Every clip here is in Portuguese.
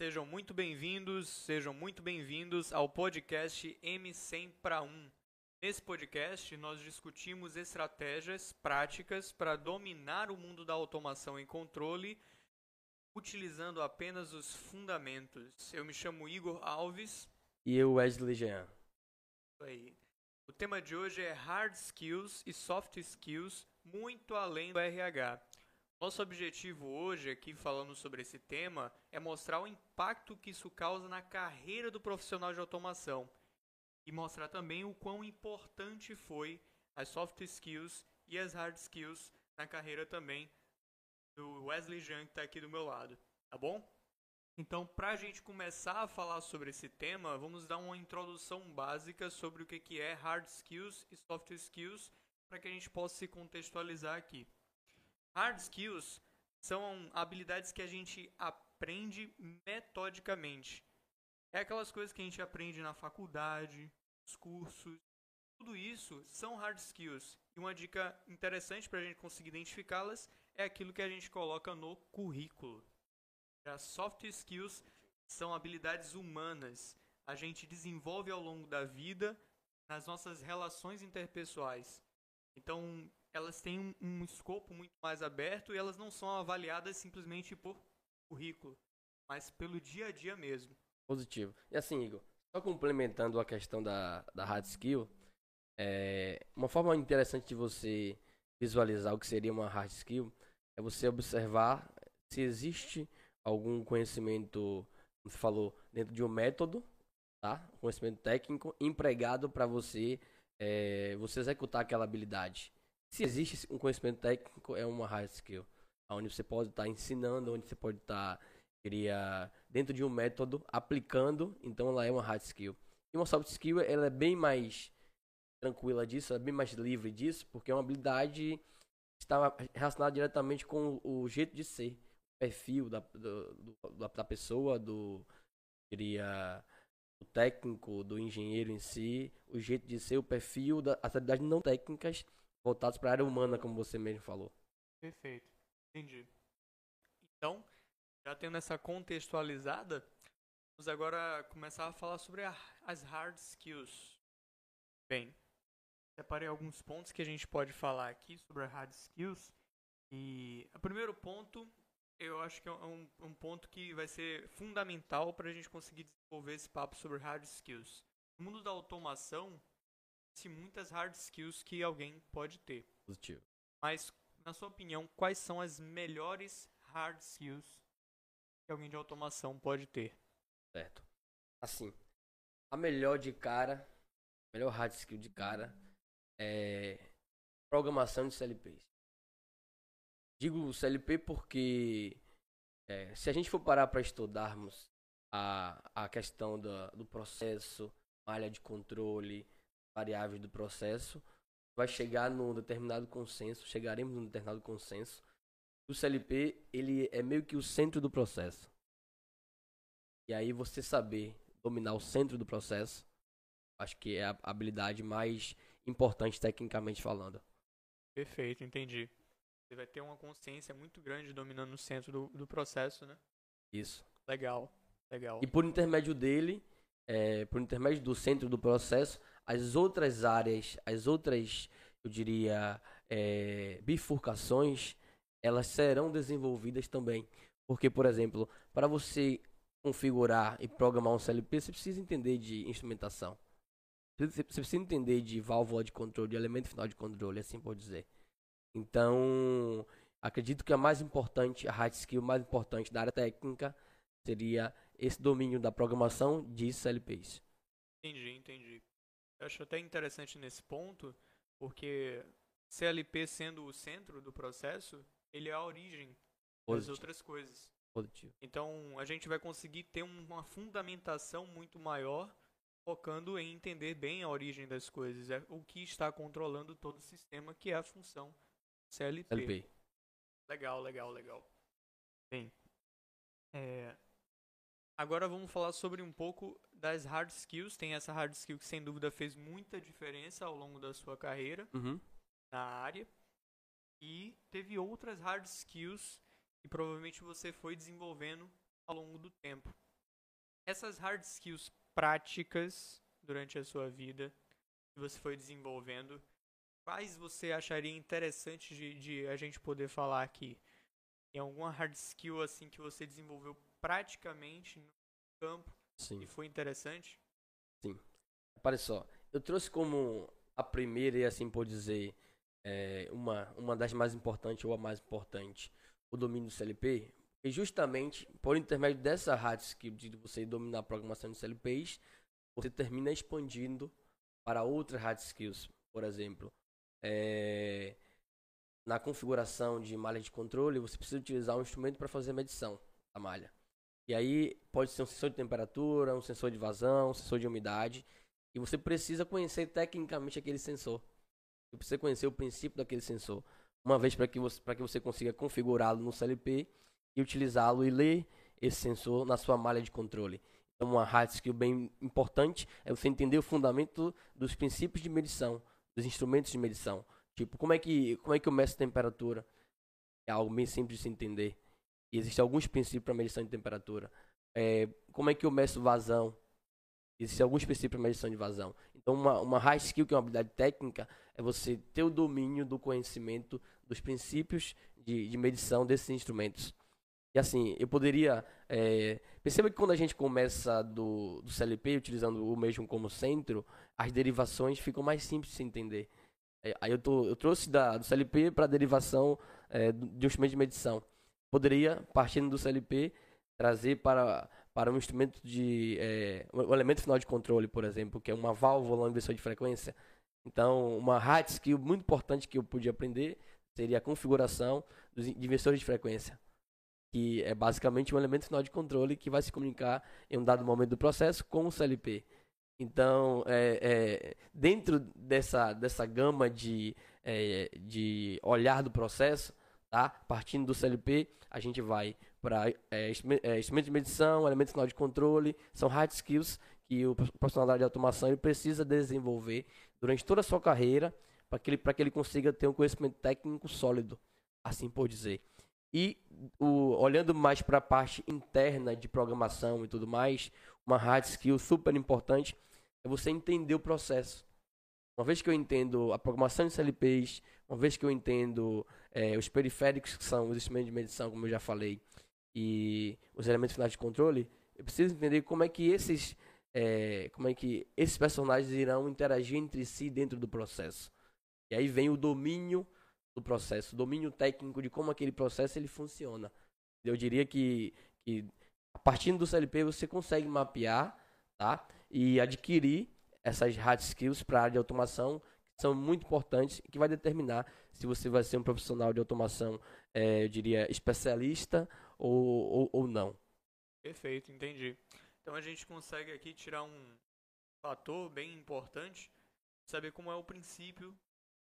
Sejam muito bem-vindos, sejam muito bem-vindos ao podcast M100 para 1. Nesse podcast, nós discutimos estratégias práticas para dominar o mundo da automação e controle, utilizando apenas os fundamentos. Eu me chamo Igor Alves. E eu, Wesley Jean. Aí. O tema de hoje é Hard Skills e Soft Skills, muito além do RH. Nosso objetivo hoje, aqui falando sobre esse tema, é mostrar o impacto que isso causa na carreira do profissional de automação e mostrar também o quão importante foi as soft skills e as hard skills na carreira também do Wesley Jean que está aqui do meu lado, tá bom? Então, para a gente começar a falar sobre esse tema, vamos dar uma introdução básica sobre o que é hard skills e soft skills para que a gente possa se contextualizar aqui. Hard skills são habilidades que a gente aprende metodicamente. É aquelas coisas que a gente aprende na faculdade, nos cursos. Tudo isso são hard skills. E uma dica interessante para a gente conseguir identificá-las é aquilo que a gente coloca no currículo. As soft skills são habilidades humanas. A gente desenvolve ao longo da vida nas nossas relações interpessoais. Então, elas têm um, um escopo muito mais aberto e elas não são avaliadas simplesmente por currículo, mas pelo dia a dia mesmo. Positivo. E assim, Igor, só complementando a questão da, da hard skill, é, uma forma interessante de você visualizar o que seria uma hard skill é você observar se existe algum conhecimento, como você falou, dentro de um método, tá? Conhecimento técnico empregado para você, é, você executar aquela habilidade. Se existe um conhecimento técnico, é uma hard skill. Onde você pode estar tá ensinando, onde você pode estar tá, dentro de um método, aplicando, então ela é uma hard skill. E uma soft skill, ela é bem mais tranquila disso, é bem mais livre disso, porque é uma habilidade que está relacionada diretamente com o jeito de ser, o perfil da, do, da pessoa, do, diria, do técnico, do engenheiro em si, o jeito de ser, o perfil, das habilidades não técnicas voltados para a área humana, como você mesmo falou. Perfeito, entendi. Então, já tendo essa contextualizada, vamos agora começar a falar sobre a, as hard skills. Bem, separei alguns pontos que a gente pode falar aqui sobre as hard skills. E o primeiro ponto, eu acho que é um, um ponto que vai ser fundamental para a gente conseguir desenvolver esse papo sobre hard skills. No mundo da automação, muitas hard skills que alguém pode ter. Positivo. Mas, na sua opinião, quais são as melhores hard skills que alguém de automação pode ter? Certo. Assim, a melhor de cara, a melhor hard skill de cara é programação de CLPs. Digo CLP porque é, se a gente for parar para estudarmos a, a questão do, do processo, malha de controle, variáveis do processo, vai chegar num determinado consenso, chegaremos num determinado consenso. O CLP, ele é meio que o centro do processo. E aí você saber dominar o centro do processo, acho que é a habilidade mais importante tecnicamente falando. Perfeito, entendi. Você vai ter uma consciência muito grande dominando o centro do, do processo, né? Isso. Legal, legal. E por intermédio dele, é, por intermédio do centro do processo, as outras áreas, as outras, eu diria, é, bifurcações, elas serão desenvolvidas também. Porque, por exemplo, para você configurar e programar um CLP, você precisa entender de instrumentação. Você precisa entender de válvula de controle, de elemento final de controle, assim por dizer. Então, acredito que a mais importante, a hard skill mais importante da área técnica seria esse domínio da programação de CLPs. Entendi, entendi. Eu acho até interessante nesse ponto, porque CLP sendo o centro do processo, ele é a origem Positivo. das outras coisas. Positivo. Então, a gente vai conseguir ter uma fundamentação muito maior, focando em entender bem a origem das coisas, é o que está controlando todo o sistema, que é a função CLP. CLP. Legal, legal, legal. Bem, é, agora vamos falar sobre um pouco das hard skills. Tem essa hard skill que sem dúvida fez muita diferença ao longo da sua carreira uhum. na área. E teve outras hard skills que provavelmente você foi desenvolvendo ao longo do tempo. essas hard skills práticas durante a sua vida que você foi desenvolvendo, quais você acharia interessante de, de a gente poder falar aqui? Tem alguma hard skill assim que você desenvolveu praticamente no campo Sim. e foi interessante? Olha só, eu trouxe como a primeira e assim por dizer, é, uma, uma das mais importantes ou a mais importante, o domínio do CLP, e justamente por intermédio dessa hard skill de você dominar a programação de CLPs, você termina expandindo para outras hard skills. Por exemplo, é, na configuração de malha de controle, você precisa utilizar um instrumento para fazer a medição da malha. E aí pode ser um sensor de temperatura, um sensor de vazão, um sensor de umidade. E você precisa conhecer tecnicamente aquele sensor. Você precisa conhecer o princípio daquele sensor. Uma vez para que, você, que você consiga configurá-lo no CLP e utilizá-lo e ler esse sensor na sua malha de controle. Então, uma hard skill bem importante é você entender o fundamento dos princípios de medição, dos instrumentos de medição. Tipo, como é que, como é que eu meço temperatura? É algo bem simples de se entender. E existem alguns princípios para medição de temperatura. É, como é que eu meço vazão? Existem alguns princípios para medição de vazão. Então, uma, uma high skill, que é uma habilidade técnica, é você ter o domínio do conhecimento dos princípios de, de medição desses instrumentos. E assim, eu poderia. É, perceba que quando a gente começa do, do CLP, utilizando o mesmo como centro, as derivações ficam mais simples de se entender. É, aí eu, tô, eu trouxe da, do CLP para a derivação é, de um instrumento de medição. Poderia, partindo do CLP, trazer para, para um instrumento de. É, um elemento final de controle, por exemplo, que é uma válvula, um inversor de frequência. Então, uma hard skill muito importante que eu podia aprender seria a configuração dos inversores de frequência que é basicamente um elemento final de controle que vai se comunicar em um dado momento do processo com o CLP. Então, é, é, dentro dessa, dessa gama de, é, de olhar do processo, tá? partindo do CLP, a gente vai para é, é, instrumento de medição, elemento final de controle, são hard skills que o profissional da área de automação ele precisa desenvolver durante toda a sua carreira para que, ele, que ele consiga ter um conhecimento técnico sólido, assim por dizer. E o, olhando mais para a parte interna de programação e tudo mais, uma hard skill super importante é você entender o processo. Uma vez que eu entendo a programação de CLPs, uma vez que eu entendo é, os periféricos, que são os instrumentos de medição, como eu já falei, e os elementos finais de controle, eu preciso entender como é que esses, é, como é que esses personagens irão interagir entre si dentro do processo. E aí vem o domínio do processo, domínio técnico de como aquele processo ele funciona. Eu diria que, que a partir do CLP você consegue mapear, tá? E adquirir essas hard skills para a área de automação são muito importantes que vai determinar se você vai ser um profissional de automação, é, eu diria, especialista ou, ou, ou não. Perfeito, entendi. Então a gente consegue aqui tirar um fator bem importante, saber como é o princípio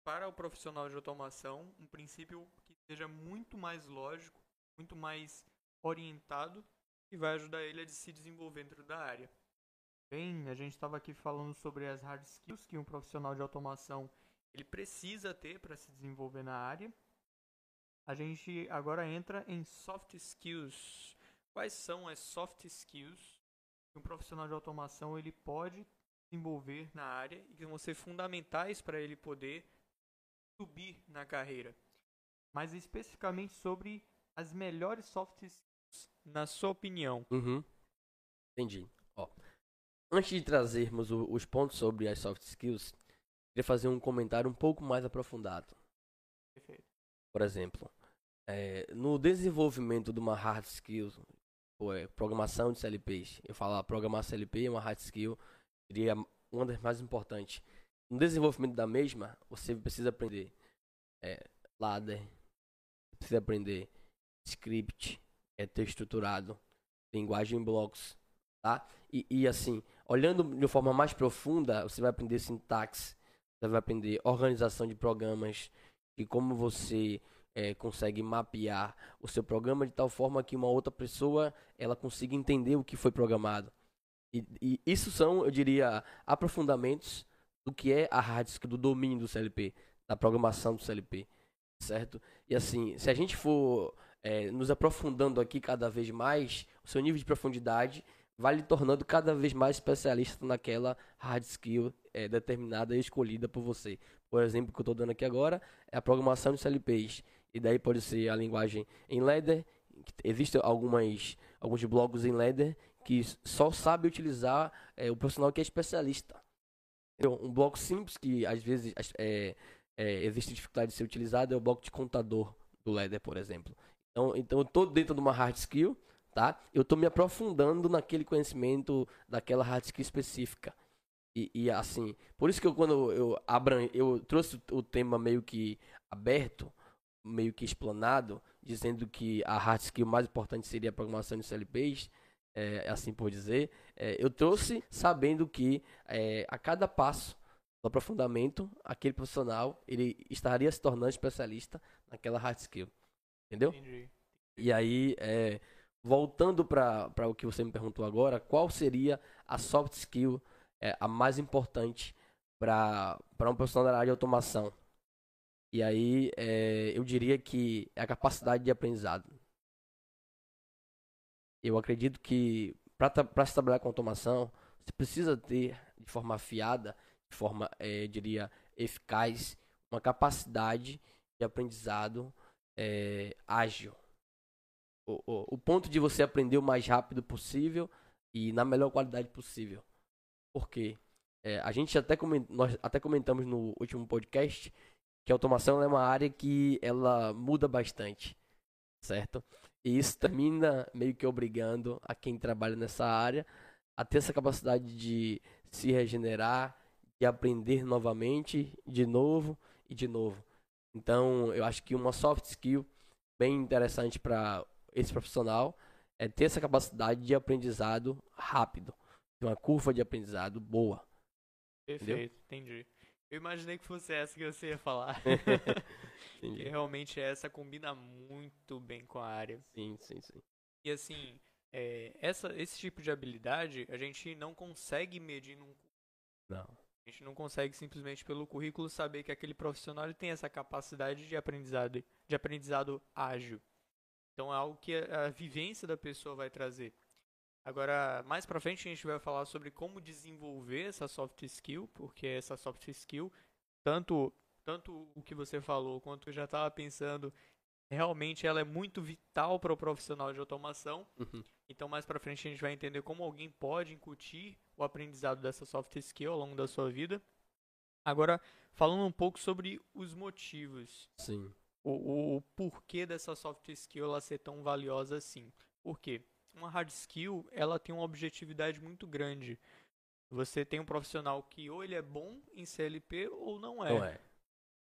para o profissional de automação um princípio que seja muito mais lógico, muito mais orientado e vai ajudar ele a se desenvolver dentro da área. Bem, a gente estava aqui falando sobre as hard skills que um profissional de automação ele precisa ter para se desenvolver na área. A gente agora entra em soft skills. Quais são as soft skills que um profissional de automação ele pode desenvolver na área e que vão ser fundamentais para ele poder subir na carreira, mas especificamente sobre as melhores soft skills, na sua opinião. Uhum. Entendi. Ó, antes de trazermos o, os pontos sobre as soft skills, queria fazer um comentário um pouco mais aprofundado. Perfeito. Por exemplo, é, no desenvolvimento de uma hard skill, ou é, programação de CLPs, eu falo programar CLP é uma hard skill, diria uma das mais importantes no desenvolvimento da mesma, você precisa aprender é, ladder, precisa aprender script, é texto estruturado, linguagem em blocos, tá? E, e assim, olhando de uma forma mais profunda, você vai aprender sintaxe, você vai aprender organização de programas e como você é, consegue mapear o seu programa de tal forma que uma outra pessoa ela consiga entender o que foi programado. E, e isso são, eu diria, aprofundamentos do que é a hard skill, do domínio do CLP, da programação do CLP, certo? E assim, se a gente for é, nos aprofundando aqui cada vez mais, o seu nível de profundidade vai lhe tornando cada vez mais especialista naquela hard skill é, determinada e escolhida por você. Por exemplo, que eu estou dando aqui agora é a programação de CLPs. E daí pode ser a linguagem em Ladder. Existem algumas, alguns blogs em Ladder que só sabe utilizar é, o profissional que é especialista. Um bloco simples que às vezes é, é, existe dificuldade de ser utilizado é o bloco de contador do Ladder, por exemplo. Então, então eu estou dentro de uma hard skill, tá? Eu estou me aprofundando naquele conhecimento daquela hard skill específica. E, e, assim, por isso que eu, quando eu, abran, eu trouxe o tema meio que aberto, meio que explanado, dizendo que a hard skill mais importante seria a programação de CLPs, é, assim por dizer, é, eu trouxe sabendo que é, a cada passo do aprofundamento, aquele profissional ele estaria se tornando especialista naquela hard skill. Entendeu? Entendi. E aí, é, voltando para o que você me perguntou agora, qual seria a soft skill é, a mais importante para um profissional da área de automação? E aí, é, eu diria que é a capacidade de aprendizado. Eu acredito que para se trabalhar com automação, você precisa ter de forma afiada, de forma, é, diria, eficaz, uma capacidade de aprendizado é, ágil. O, o, o, ponto de você aprender o mais rápido possível e na melhor qualidade possível. Por quê? É, a gente até, coment, nós até comentamos no último podcast que a automação é uma área que ela muda bastante, certo? E isso termina meio que obrigando a quem trabalha nessa área a ter essa capacidade de se regenerar, de aprender novamente, de novo e de novo. Então, eu acho que uma soft skill bem interessante para esse profissional é ter essa capacidade de aprendizado rápido, de uma curva de aprendizado boa. Perfeito, Entendeu? entendi. Eu imaginei que fosse essa que você ia falar. e realmente essa combina muito bem com a área. Sim, sim, sim. E assim, é, essa, esse tipo de habilidade a gente não consegue medir num. Não. A gente não consegue simplesmente pelo currículo saber que aquele profissional tem essa capacidade de aprendizado, de aprendizado ágil. Então é algo que a, a vivência da pessoa vai trazer. Agora, mais para frente a gente vai falar sobre como desenvolver essa soft skill, porque essa soft skill, tanto tanto o que você falou quanto eu já estava pensando, realmente ela é muito vital para o profissional de automação. Uhum. Então, mais para frente a gente vai entender como alguém pode incutir o aprendizado dessa soft skill ao longo da sua vida. Agora, falando um pouco sobre os motivos. Sim. O, o, porquê dessa soft skill ela ser tão valiosa assim. Por quê? uma hard skill, ela tem uma objetividade muito grande. Você tem um profissional que ou ele é bom em CLP ou não é. Não é.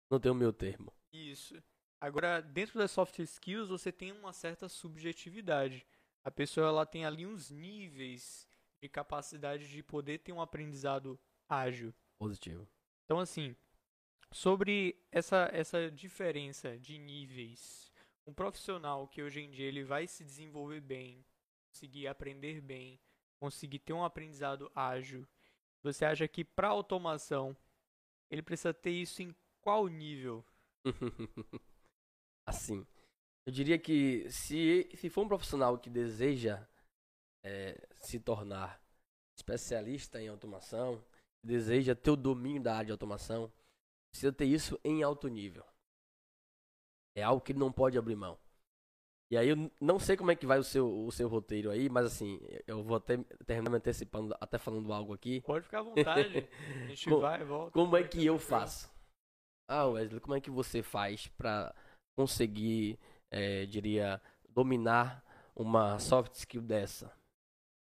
Não tem o meu termo. Isso. Agora, dentro das soft skills, você tem uma certa subjetividade. A pessoa ela tem ali uns níveis de capacidade de poder ter um aprendizado ágil. Positivo. Então, assim, sobre essa, essa diferença de níveis, um profissional que hoje em dia ele vai se desenvolver bem, conseguir aprender bem, conseguir ter um aprendizado ágil, você acha que para automação ele precisa ter isso em qual nível? assim, eu diria que se, se for um profissional que deseja é, se tornar especialista em automação, deseja ter o domínio da área de automação, precisa ter isso em alto nível. É algo que ele não pode abrir mão. E aí eu não sei como é que vai o seu, o seu roteiro aí, mas assim, eu vou até terminar me antecipando, até falando algo aqui. Pode ficar à vontade. A gente como, vai e volta. Como é que eu faço? Ah, Wesley, como é que você faz para conseguir, é, diria, dominar uma soft skill dessa?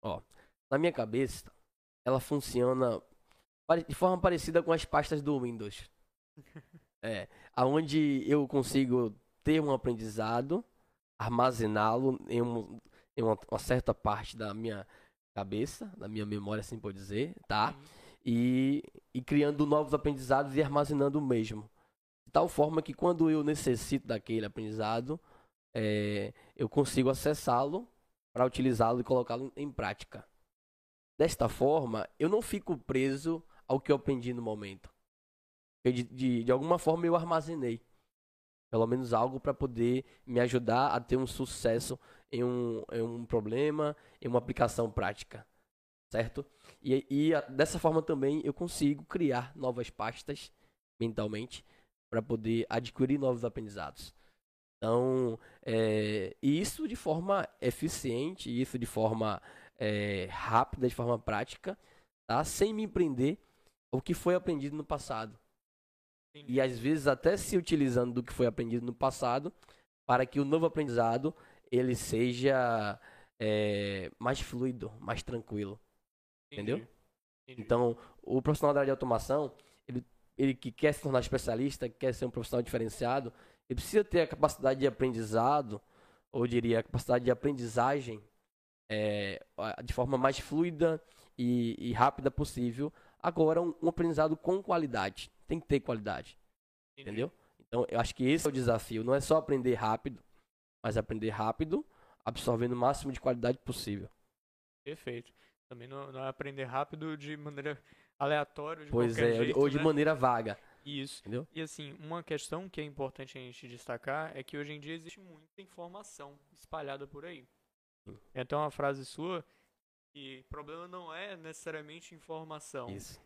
Ó, na minha cabeça, ela funciona de forma parecida com as pastas do Windows. É, aonde eu consigo ter um aprendizado armazená-lo em, um, em uma, uma, certa parte da minha cabeça, da minha memória, assim por dizer, tá? E, e criando novos aprendizados e armazenando o mesmo. De tal forma que quando eu necessito daquele aprendizado, é, eu consigo acessá-lo para utilizá-lo e colocá-lo em prática. Desta forma, eu não fico preso ao que eu aprendi no momento. De, de, de alguma forma eu armazenei. Pelo menos algo para poder me ajudar a ter um sucesso em um, em um problema, em uma aplicação prática. certo? E, e a- dessa forma também eu consigo criar novas pastas mentalmente para poder adquirir novos aprendizados. Então, é, isso de forma eficiente, isso de forma é, rápida, de forma prática, tá? Sem me prender ao que foi aprendido no passado. Entendi. E às vezes até se utilizando do que foi aprendido no passado para que o novo aprendizado ele seja é, mais fluido, mais tranquilo. entendeu? Entendi. Então, o profissional da área de automação, ele, ele que quer se tornar especialista, que quer ser um profissional diferenciado, ele precisa ter a capacidade de aprendizado, ou eu diria, a capacidade de aprendizagem é, de forma mais fluida e, e rápida possível. Agora, um, um aprendizado com qualidade. Tem que ter qualidade, Entendi. entendeu? Então, eu acho que esse é o desafio. Não é só aprender rápido, mas aprender rápido, absorvendo o máximo de qualidade possível. Perfeito. Também não, não é aprender rápido de maneira aleatória, de Pois é, jeito, ou de né? maneira vaga, Isso. entendeu? E assim, uma questão que é importante a gente destacar é que hoje em dia existe muita informação espalhada por aí. Tem até uma frase sua que o problema não é necessariamente informação, Isso.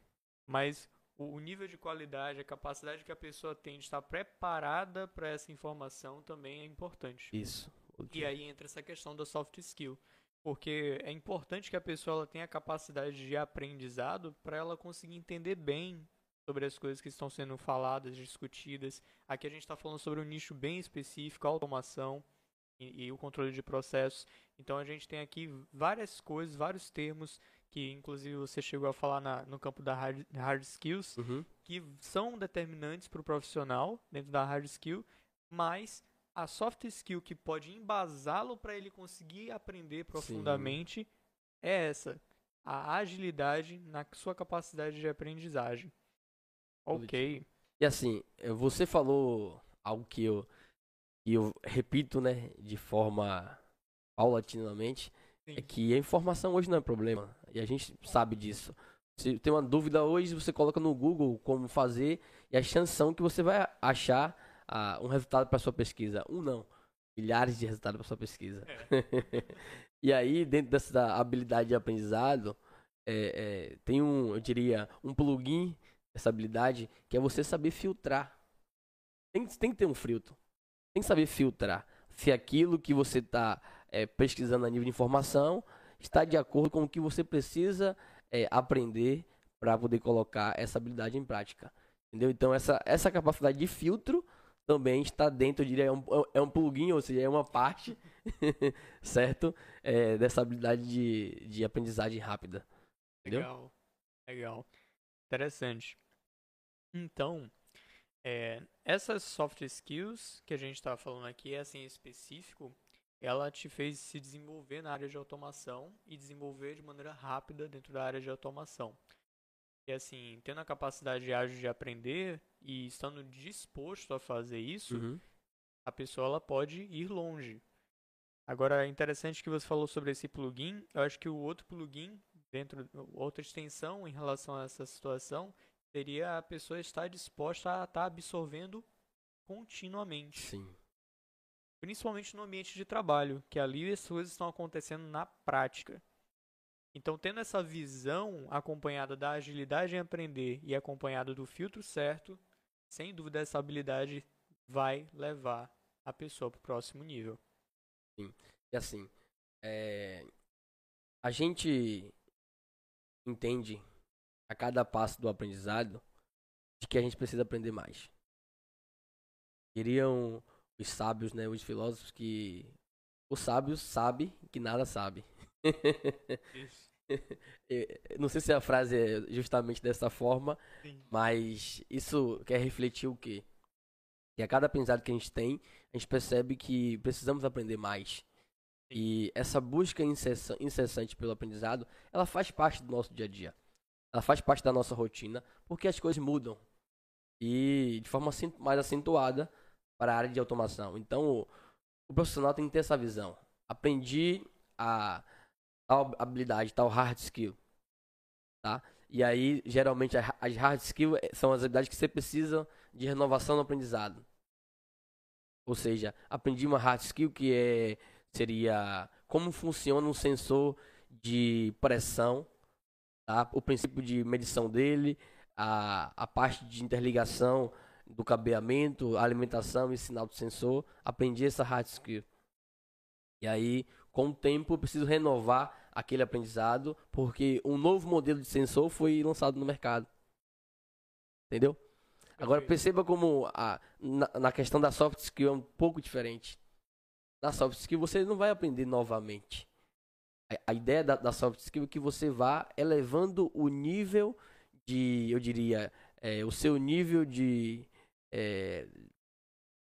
mas o, nível de qualidade, a capacidade que a pessoa tem de estar preparada para essa informação também é importante. Isso. E aí entra essa questão da soft skill. Porque é importante que a pessoa ela tenha a capacidade de aprendizado para ela conseguir entender bem sobre as coisas que estão sendo faladas, discutidas. Aqui a gente está falando sobre um nicho bem específico, a automação e, e o controle de processos. Então a gente tem aqui várias coisas, vários termos que inclusive você chegou a falar na- no campo da hard, hard skills, Uhum. que são determinantes para o profissional dentro da hard skill, mas a soft skill que pode embasá-lo para ele conseguir aprender profundamente é essa, a agilidade na sua capacidade de aprendizagem. Ok, E assim, eh, você falou algo que eu, que eu repito, né, de forma paulatinamente, Sim. é que a informação hoje não é problema. E a gente sabe disso. Se tem uma dúvida hoje, você coloca no Google como fazer, e a chance são que você vai achar ah, um resultado para sua pesquisa. Um não. Milhares de resultados para sua pesquisa. e aí, dentro dessa habilidade de aprendizado, é, é, tem um, eu diria, um plugin dessa habilidade que é você saber filtrar. Tem, tem que ter um filtro. Tem que saber filtrar se aquilo que você está pesquisando a nível de informação está de acordo com o que você precisa é, aprender para poder colocar essa habilidade em prática. Entendeu? Então, essa, essa capacidade de filtro também está dentro, eu diria, é um, é um plugin, ou seja, é uma parte, certo? É, dessa habilidade de, de aprendizagem rápida. Entendeu? legal, legal, interessante. Então, é, essas soft skills que a gente está falando aqui, essa em específico, ela te fez se desenvolver na área de automação e desenvolver de maneira rápida dentro da área de automação. E assim, tendo a capacidade ágil de aprender e estando disposto a fazer isso, Uhum. a pessoa ela pode ir longe. Agora, é interessante que você falou sobre esse plugin. Eu acho que o outro plugin, dentro, outra extensão em relação a essa situação, seria a pessoa estar disposta a estar absorvendo continuamente. Sim. Principalmente no ambiente de trabalho, que ali as coisas estão acontecendo na prática. Então, tendo essa visão acompanhada da agilidade em aprender e acompanhada do filtro certo, sem dúvida essa habilidade vai levar a pessoa para o próximo nível. E assim, é, a gente entende a cada passo do aprendizado de que a gente precisa aprender mais. Diriam os sábios, né, os filósofos que o sábio sabe que nada sabe. Não sei se a frase é justamente dessa forma, Sim. mas isso quer refletir o quê? Que a cada aprendizado que a gente tem, a gente percebe que precisamos aprender mais. E essa busca incessa- incessante pelo aprendizado, ela faz parte do nosso dia a dia. Ela faz parte da nossa rotina, porque as coisas mudam. E de forma mais acentuada para a área de automação. Então, o, o profissional tem que ter essa visão. Aprendi a tal habilidade, tal hard skill. Tá? E aí, geralmente, as hard skills eh, são as habilidades que você precisa de renovação no aprendizado. Ou seja, aprendi uma hard skill que é, seria como funciona um sensor de pressão tá? O princípio de medição dele, a, a parte de interligação do cabeamento, alimentação e sinal do sensor, aprendi essa hard skill. E aí, com o tempo, eu preciso renovar aquele aprendizado, porque um novo modelo de sensor foi lançado no mercado. Entendeu? Agora perceba como a, na, na, questão da soft skill é um pouco diferente. Na soft skill você não vai aprender novamente. A, a ideia da, da, soft skill é que você vá elevando o nível de, eu diria, é, o seu nível de, é,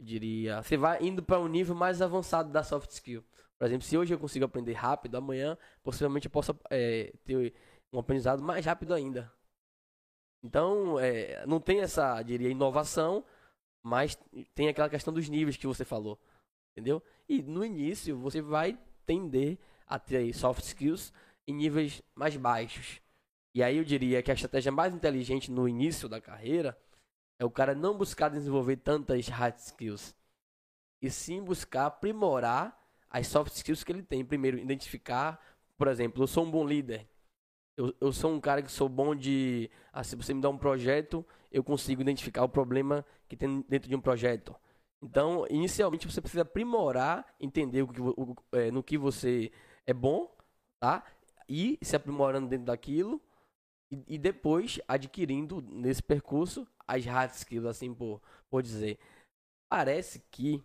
diria, você vai indo para um nível mais avançado da soft skill. Por exemplo, se hoje eu consigo aprender rápido, amanhã possivelmente eu possa é, ter um aprendizado mais rápido ainda. Então, é, não tem essa, diria, inovação, mas tem aquela questão dos níveis que você falou. Entendeu? E no início você vai tender a ter soft skills em níveis mais baixos. E aí eu diria que a estratégia mais inteligente no início da carreira é o cara não buscar desenvolver tantas hard skills. E sim buscar aprimorar as soft skills que ele tem. Primeiro, identificar, por exemplo, eu sou um bom líder. Eu, eu sou um cara que sou bom de. Ah, se você me dá um projeto, eu consigo identificar o problema que tem dentro de um projeto. Então, inicialmente, você precisa aprimorar, entender o que, o, é, no que você é bom, tá? E se aprimorando dentro daquilo. E, e depois adquirindo nesse percurso as hard skills, assim por, por dizer. Parece que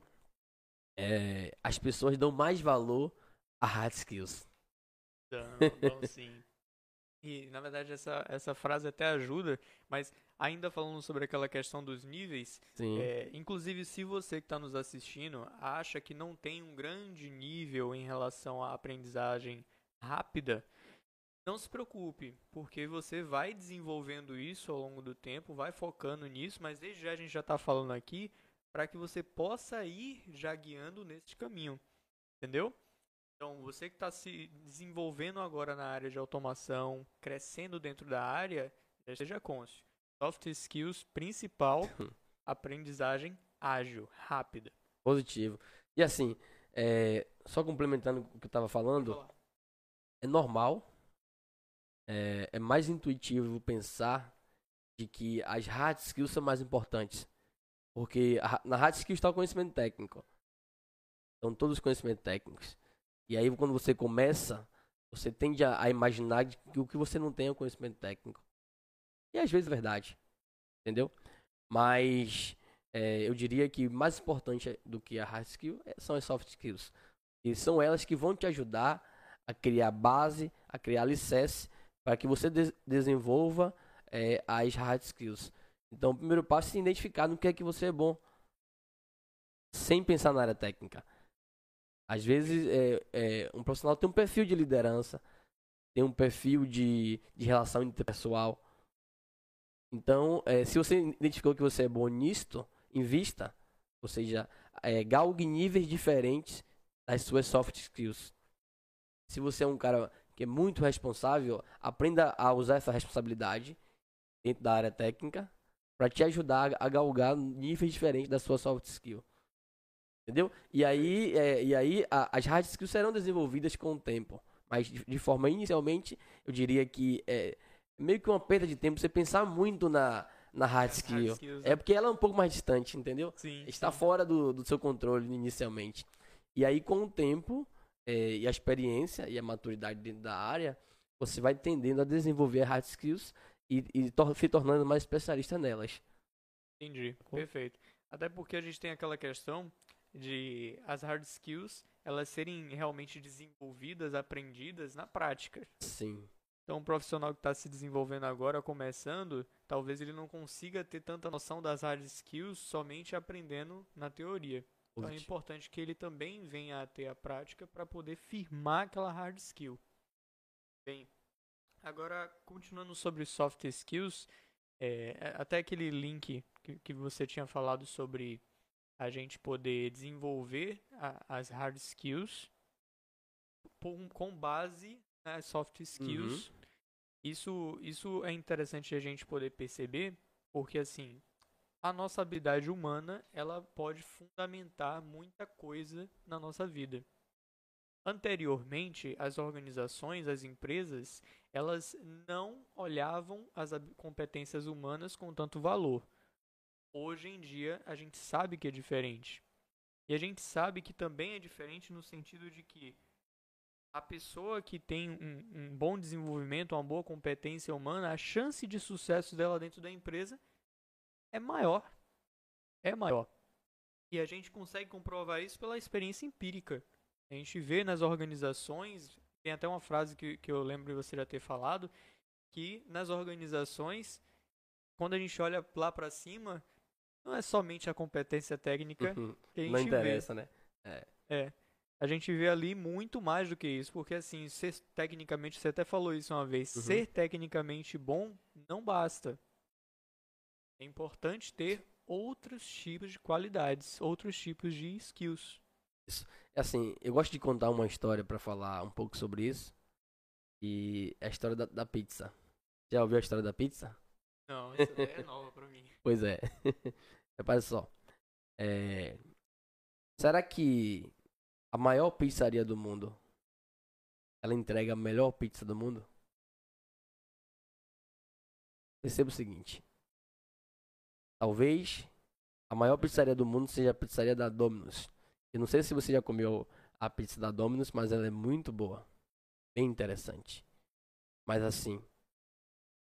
é, as pessoas dão mais valor a hard skills. Dão, dão sim. E na verdade essa, essa frase até ajuda, mas ainda falando sobre aquela questão dos níveis, é, inclusive se você que está nos assistindo acha que não tem um grande nível em relação à aprendizagem rápida, não se preocupe, porque você vai desenvolvendo isso ao longo do tempo, vai focando nisso, mas desde já a gente já está falando aqui para que você possa ir já guiando nesse caminho. Entendeu? Então, você que está se desenvolvendo agora na área de automação, crescendo dentro da área, já esteja consciente. Soft skills principal, aprendizagem ágil, rápida. Positivo. E assim, é, só complementando o que eu estava falando, é normal, é, é mais intuitivo pensar de que as hard skills são mais importantes. Porque na hard skill está o conhecimento técnico. Então, todos os conhecimentos técnicos. E aí, quando você começa, você tende a, a imaginar que o que você não tem é o conhecimento técnico. E às vezes é verdade. Entendeu? Mas é, eu diria que mais importante do que a hard skill é, são as soft skills. E são elas que vão te ajudar a criar base, a criar alicerce, para que você de desenvolva é, as hard skills. Então, o primeiro passo é se identificar no que é que você é bom, sem pensar na área técnica. Às vezes, é, é, um profissional tem um perfil de liderança, tem um perfil de, de relação interpessoal. Então, é, se você identificou que você é bom nisto, invista, ou seja, é, galgue níveis diferentes das suas soft skills. Se você é um cara que é muito responsável, aprenda a usar essa responsabilidade dentro da área técnica para te ajudar a galgar níveis diferentes da sua soft skill. Entendeu? E aí, é, e aí a, as hard skills serão desenvolvidas com o tempo. Mas de, de forma inicialmente, eu diria que é meio que uma perda de tempo você pensar muito na, na hard skill. Hard skills, é né? porque ela é um pouco mais distante, entendeu? Sim, Está sim. fora do, do seu controle inicialmente. E aí, com o tempo, é, e a experiência e a maturidade dentro da área, você vai tendendo a desenvolver hard skills e, e tor se tornando mais especialista nelas. Entendi, perfeito. Até porque a gente tem aquela questão de as hard skills elas serem realmente desenvolvidas, aprendidas na prática. Sim. Então, um profissional que está se desenvolvendo agora, começando, talvez ele não consiga ter tanta noção das hard skills somente aprendendo na teoria. Então, é importante que ele também venha a ter a prática para poder firmar aquela hard skill. Bem, Agora, continuando sobre soft skills, é, até aquele link que, que você tinha falado sobre a gente poder desenvolver a, as hard skills com, com base nas soft skills. Uhum. Isso, isso é interessante a gente poder perceber, porque assim, a nossa habilidade humana, ela pode fundamentar muita coisa na nossa vida. Anteriormente, as organizações, as empresas, elas não olhavam as competências humanas com tanto valor. Hoje em dia, a gente sabe que é diferente. E a gente sabe que também é diferente no sentido de que a pessoa que tem um, um, bom desenvolvimento, uma boa competência humana, a chance de sucesso dela dentro da empresa é maior. É maior. E a gente consegue comprovar isso pela experiência empírica. A gente vê nas organizações, tem até uma frase que, que eu lembro de você já ter falado, que nas organizações, quando a gente olha lá para cima, não é somente a competência técnica uhum. que a gente Não interessa, vê. né? É. é. A gente vê ali muito mais do que isso, porque assim, ser tecnicamente, você até falou isso uma vez, uhum. ser tecnicamente bom não basta. É importante ter outros tipos de qualidades, outros tipos de skills. Isso. É assim, eu gosto de contar uma história para falar um pouco sobre isso. E é a história da, da pizza. Já ouviu a história da pizza? Não, ideia é nova pra mim. Pois é. Repare só. É... Será que a maior pizzaria do mundo ela entrega a melhor pizza do mundo? Perceba o seguinte. Talvez a maior pizzaria do mundo seja a pizzaria da Domino's. Eu não sei se você já comeu a pizza da Domino's, mas ela é muito boa. Bem interessante. Mas assim,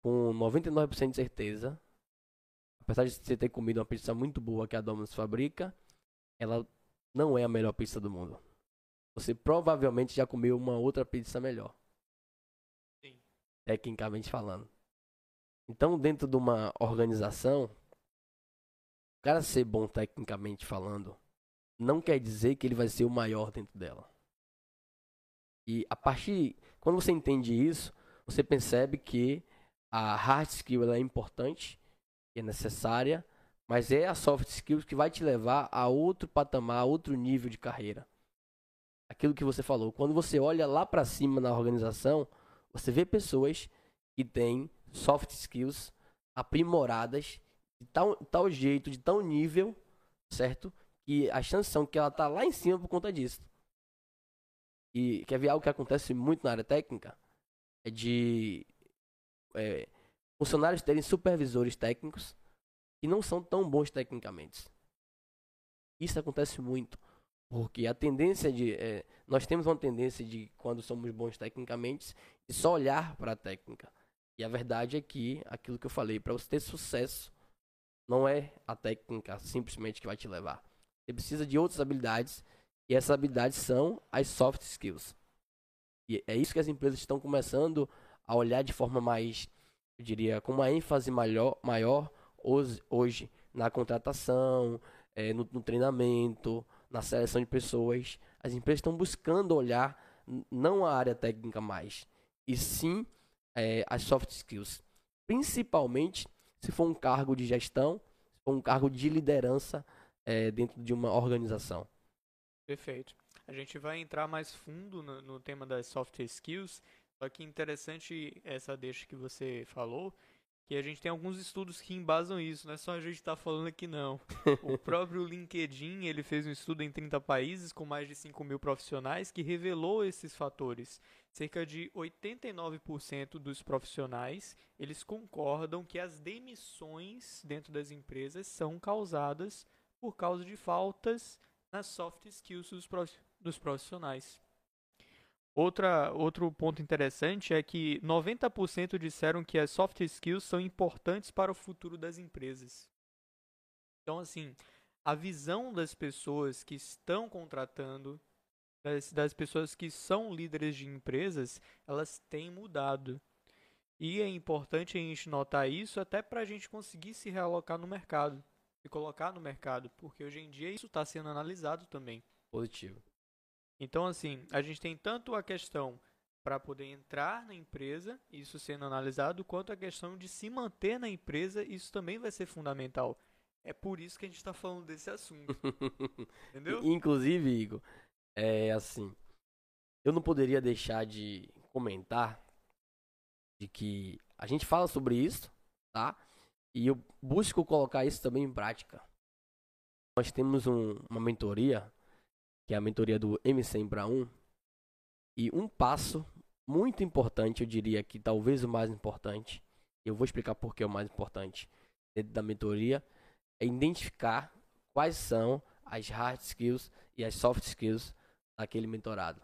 com 99% de certeza, apesar de você ter comido uma pizza muito boa que a Domino's fabrica, ela não é a melhor pizza do mundo. Você provavelmente já comeu uma outra pizza melhor. Sim. Tecnicamente falando. Então, dentro de uma organização, o cara ser bom tecnicamente falando, não quer dizer que ele vai ser o maior dentro dela. E a partir. Quando você entende isso, você percebe que a hard skill é importante, é necessária, mas é a soft skill que vai te levar a outro patamar, a outro nível de carreira. Aquilo que você falou, quando você olha lá para cima na organização, você vê pessoas que têm soft skills aprimoradas de tal, tal jeito, de tal nível, certo? Que as chances são que ela tá lá em cima por conta disso. E quer ver algo que acontece muito na área técnica? É de é, funcionários terem supervisores técnicos que não são tão bons tecnicamente. Isso acontece muito. Porque a tendência de. É, nós temos uma tendência de, quando somos bons tecnicamente, de só olhar para a técnica. E a verdade é que, aquilo que eu falei, para você ter sucesso, não é a técnica simplesmente que vai te levar. Você precisa de outras habilidades. E essas habilidades são as soft skills. E é isso que as empresas estão começando a olhar de forma mais, eu diria, com uma ênfase maior, maior hoje, hoje na contratação, é, no, no treinamento, na seleção de pessoas. As empresas estão buscando olhar não a área técnica mais, e sim é, as soft skills. Principalmente se for um cargo de gestão, se for um cargo de liderança é, dentro de uma organização. Perfeito. A gente vai entrar mais fundo no, no tema das soft skills, só que interessante essa deixa que você falou, que a gente tem alguns estudos que embasam isso, não é só a gente estar tá falando aqui não. o próprio LinkedIn, ele fez um estudo em 30 países com mais de 5 mil profissionais que revelou esses fatores. Cerca de 89% dos profissionais, eles concordam que as demissões dentro das empresas são causadas por causa de faltas nas soft skills dos profissionais. Outra, outro ponto interessante é que 90% disseram que as soft skills são importantes para o futuro das empresas. Então, assim, a visão das pessoas que estão contratando, das, das pessoas que são líderes de empresas, elas têm mudado. E é importante a gente notar isso até para a gente conseguir se realocar no mercado, se colocar no mercado, porque hoje em dia isso está sendo analisado também. Positivo. Então, assim, a gente tem tanto a questão para poder entrar na empresa, isso sendo analisado, quanto a questão de se manter na empresa, isso também vai ser fundamental. É por isso que a gente está falando desse assunto. Entendeu? Inclusive, Igor, é assim, eu não poderia deixar de comentar de que a gente fala sobre isso, tá? E eu busco colocar isso também em prática. Nós temos um, uma mentoria que é a mentoria do M100 para 1, E um passo muito importante, eu diria que talvez o mais importante, eu vou explicar por que é o mais importante dentro da mentoria, é identificar quais são as hard skills e as soft skills daquele mentorado.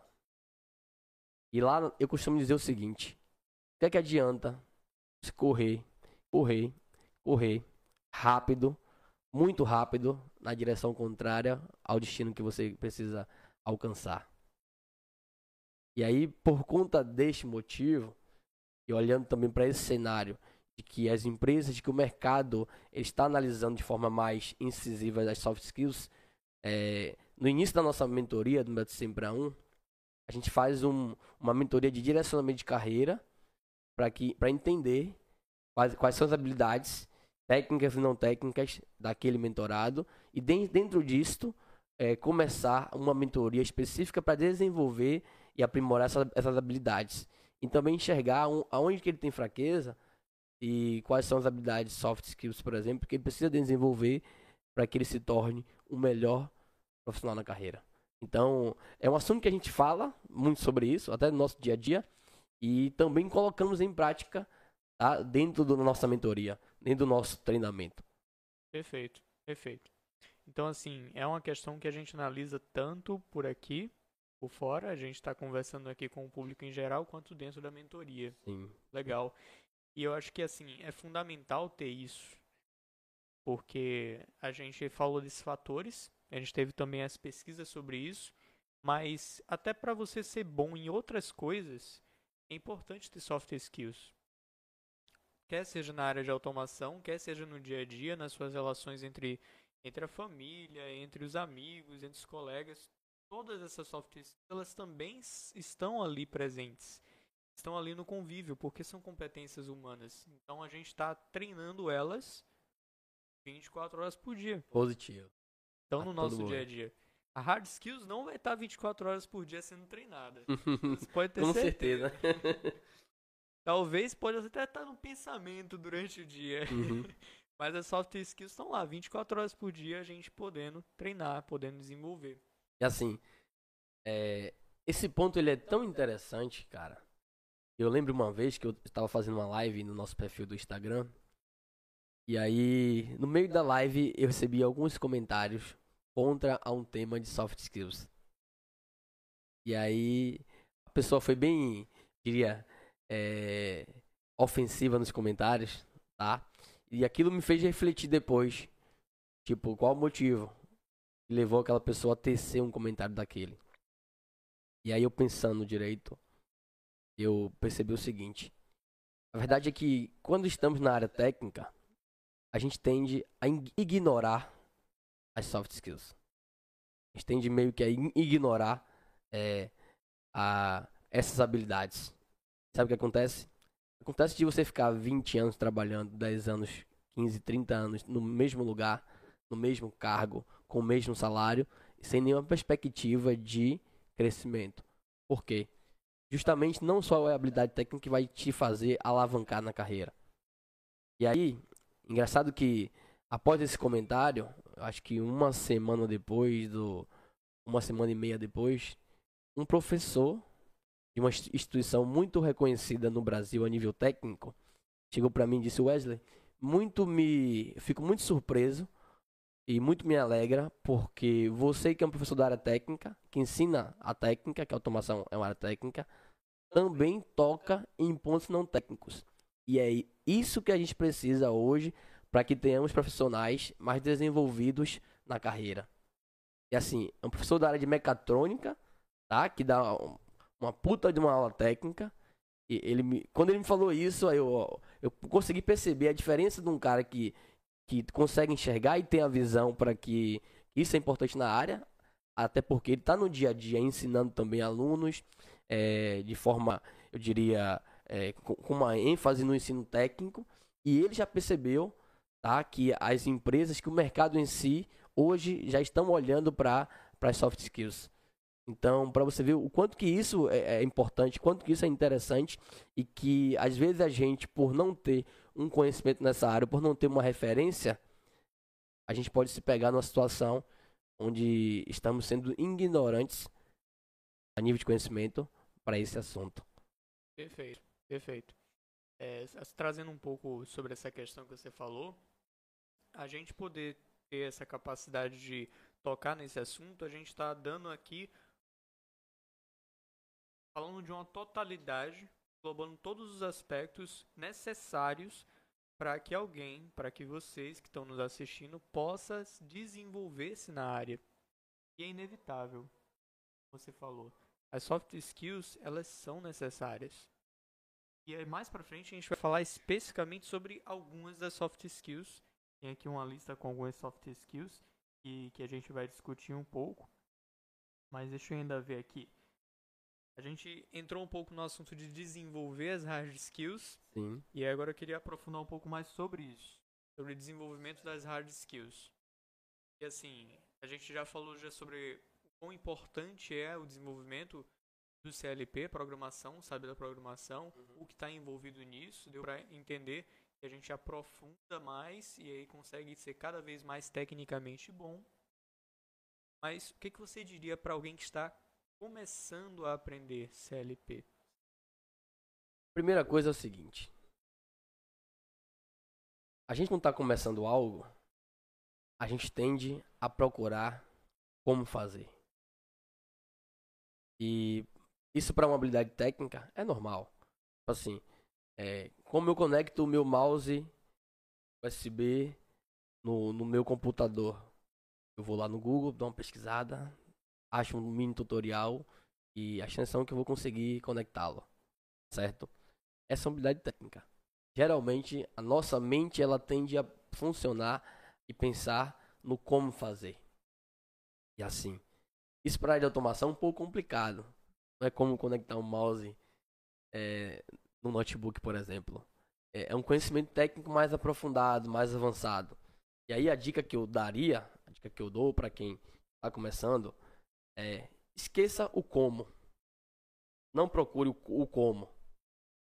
E lá eu costumo dizer o seguinte: o que é que adianta correr, correr, correr rápido, muito rápido, na direção contrária ao destino que você precisa alcançar? E aí, por conta deste motivo, e olhando também para esse cenário de que as empresas, de que o mercado está analisando de forma mais incisiva as soft skills, é, no início da nossa mentoria, do Método Sempre a 1, a gente faz um, uma mentoria de direcionamento de carreira para entender quais, quais são as habilidades técnicas e não técnicas daquele mentorado e dentro disto é, começar uma mentoria específica para desenvolver e aprimorar essa, essas habilidades. E também enxergar um, aonde que ele tem fraqueza e quais são as habilidades soft skills, por exemplo, que ele precisa desenvolver para que ele se torne o melhor profissional na carreira. Então, é um assunto que a gente fala muito sobre isso, até no nosso dia a dia, e também colocamos em prática tá, dentro da nossa mentoria, dentro do nosso treinamento. Perfeito, perfeito. Então, assim, é uma questão que a gente analisa tanto por aqui, por fora, a gente está conversando aqui com o público em geral, quanto dentro da mentoria. Sim. Legal. E eu acho que, assim, é fundamental ter isso, porque a gente falou desses fatores, a gente teve também as pesquisas sobre isso, mas até para você ser bom em outras coisas, é importante ter soft skills. Quer seja na área de automação, quer seja no dia a dia, nas suas relações entre, entre a família, entre os amigos, entre os colegas, todas essas soft skills elas também estão ali presentes. Estão ali no convívio, porque são competências humanas. Então a gente está treinando elas 24 horas por dia. Positivo. Então, no nosso dia a dia. A hard skills não vai estar 24 horas por dia sendo treinada. Você pode ter Com certeza. certeza. Talvez pode até estar no pensamento durante o dia. Uhum. Mas as soft skills estão lá, 24 horas por dia, a gente podendo treinar, podendo desenvolver. E assim, é, esse ponto ele é tão interessante, cara. Eu lembro uma vez que eu estava fazendo uma live no nosso perfil do Instagram e aí, no meio da live, eu recebi alguns comentários contra a um tema de soft skills. E aí, a pessoa foi bem, diria, é, ofensiva nos comentários, tá? E aquilo me fez refletir depois. Tipo, qual o motivo que levou aquela pessoa a tecer um comentário daquele. E aí, eu pensando direito, eu percebi o seguinte. A verdade é que, quando estamos na área técnica, a gente tende a ignorar as soft skills. A gente tende meio que a ignorar é, a, essas habilidades. Sabe o que acontece? Acontece de você ficar 20 anos trabalhando, 10 anos, 15, 30 anos no mesmo lugar, no mesmo cargo, com o mesmo salário, sem nenhuma perspectiva de crescimento. Por quê? Justamente não só a habilidade técnica que vai te fazer alavancar na carreira. E aí, Engraçado que após esse comentário, acho que uma semana depois do uma semana e meia depois, um professor de uma instituição muito reconhecida no Brasil a nível técnico chegou para mim e disse: "Wesley, muito me fico muito surpreso e muito me alegra porque você que é um professor da área técnica, que ensina a técnica, que a automação é uma área técnica, também toca em pontos não técnicos. E é isso que a gente precisa hoje para que tenhamos profissionais mais desenvolvidos na carreira. E assim, é um professor da área de mecatrônica, tá? Que dá uma puta de uma aula técnica. E ele me, quando ele me falou isso, eu, eu consegui perceber a diferença de um cara que, que consegue enxergar e tem a visão para que isso é importante na área, até porque ele está no dia a dia ensinando também alunos é, de forma, eu diria, é, com uma ênfase no ensino técnico e ele já percebeu tá, que as empresas, que o mercado em si, hoje já estão olhando para as soft skills. Então, para você ver o quanto que isso é, é importante, quanto que isso é interessante e que às vezes a gente, por não ter um conhecimento nessa área, por não ter uma referência, a gente pode se pegar numa situação onde estamos sendo ignorantes a nível de conhecimento para esse assunto. Perfeito, perfeito. É, trazendo um pouco sobre essa questão que você falou, a gente poder ter essa capacidade de tocar nesse assunto, a gente está dando aqui falando de uma totalidade, englobando todos os aspectos necessários para que alguém, para que vocês que estão nos assistindo, possa desenvolver-se na área. E é inevitável, você falou. As soft skills, elas são necessárias. E mais para frente a gente vai falar especificamente sobre algumas das soft skills. Tem aqui uma lista com algumas soft skills que, que a gente vai discutir um pouco. Mas deixa eu ainda ver aqui. A gente entrou um pouco no assunto de desenvolver as hard skills. Sim. E agora eu queria aprofundar um pouco mais sobre isso. Sobre o desenvolvimento das hard skills. E assim, a gente já falou já sobre o quão importante é o desenvolvimento do CLP, programação, saber da programação, uhum. o que está envolvido nisso, deu para entender que a gente aprofunda mais e aí consegue ser cada vez mais tecnicamente bom. Mas o que, que você diria para alguém que está começando a aprender CLP? Primeira coisa é o seguinte. A gente não está começando algo, a gente tende a procurar como fazer. E isso para uma habilidade técnica é normal. Tipo assim, é, como eu conecto o meu mouse USB no, no meu computador? Eu vou lá no Google, dou uma pesquisada, acho um mini tutorial e a é que eu vou conseguir conectá-lo, certo? Essa é uma habilidade técnica. Geralmente a nossa mente ela tende a funcionar e pensar no como fazer. E assim, isso para a de automação é um pouco complicado. Não é como conectar um mouse é, no notebook, por exemplo. É, é um conhecimento técnico mais aprofundado, mais avançado. E aí a dica que eu daria, a dica que eu dou para quem está começando, é, esqueça o como. Não procure o, o como.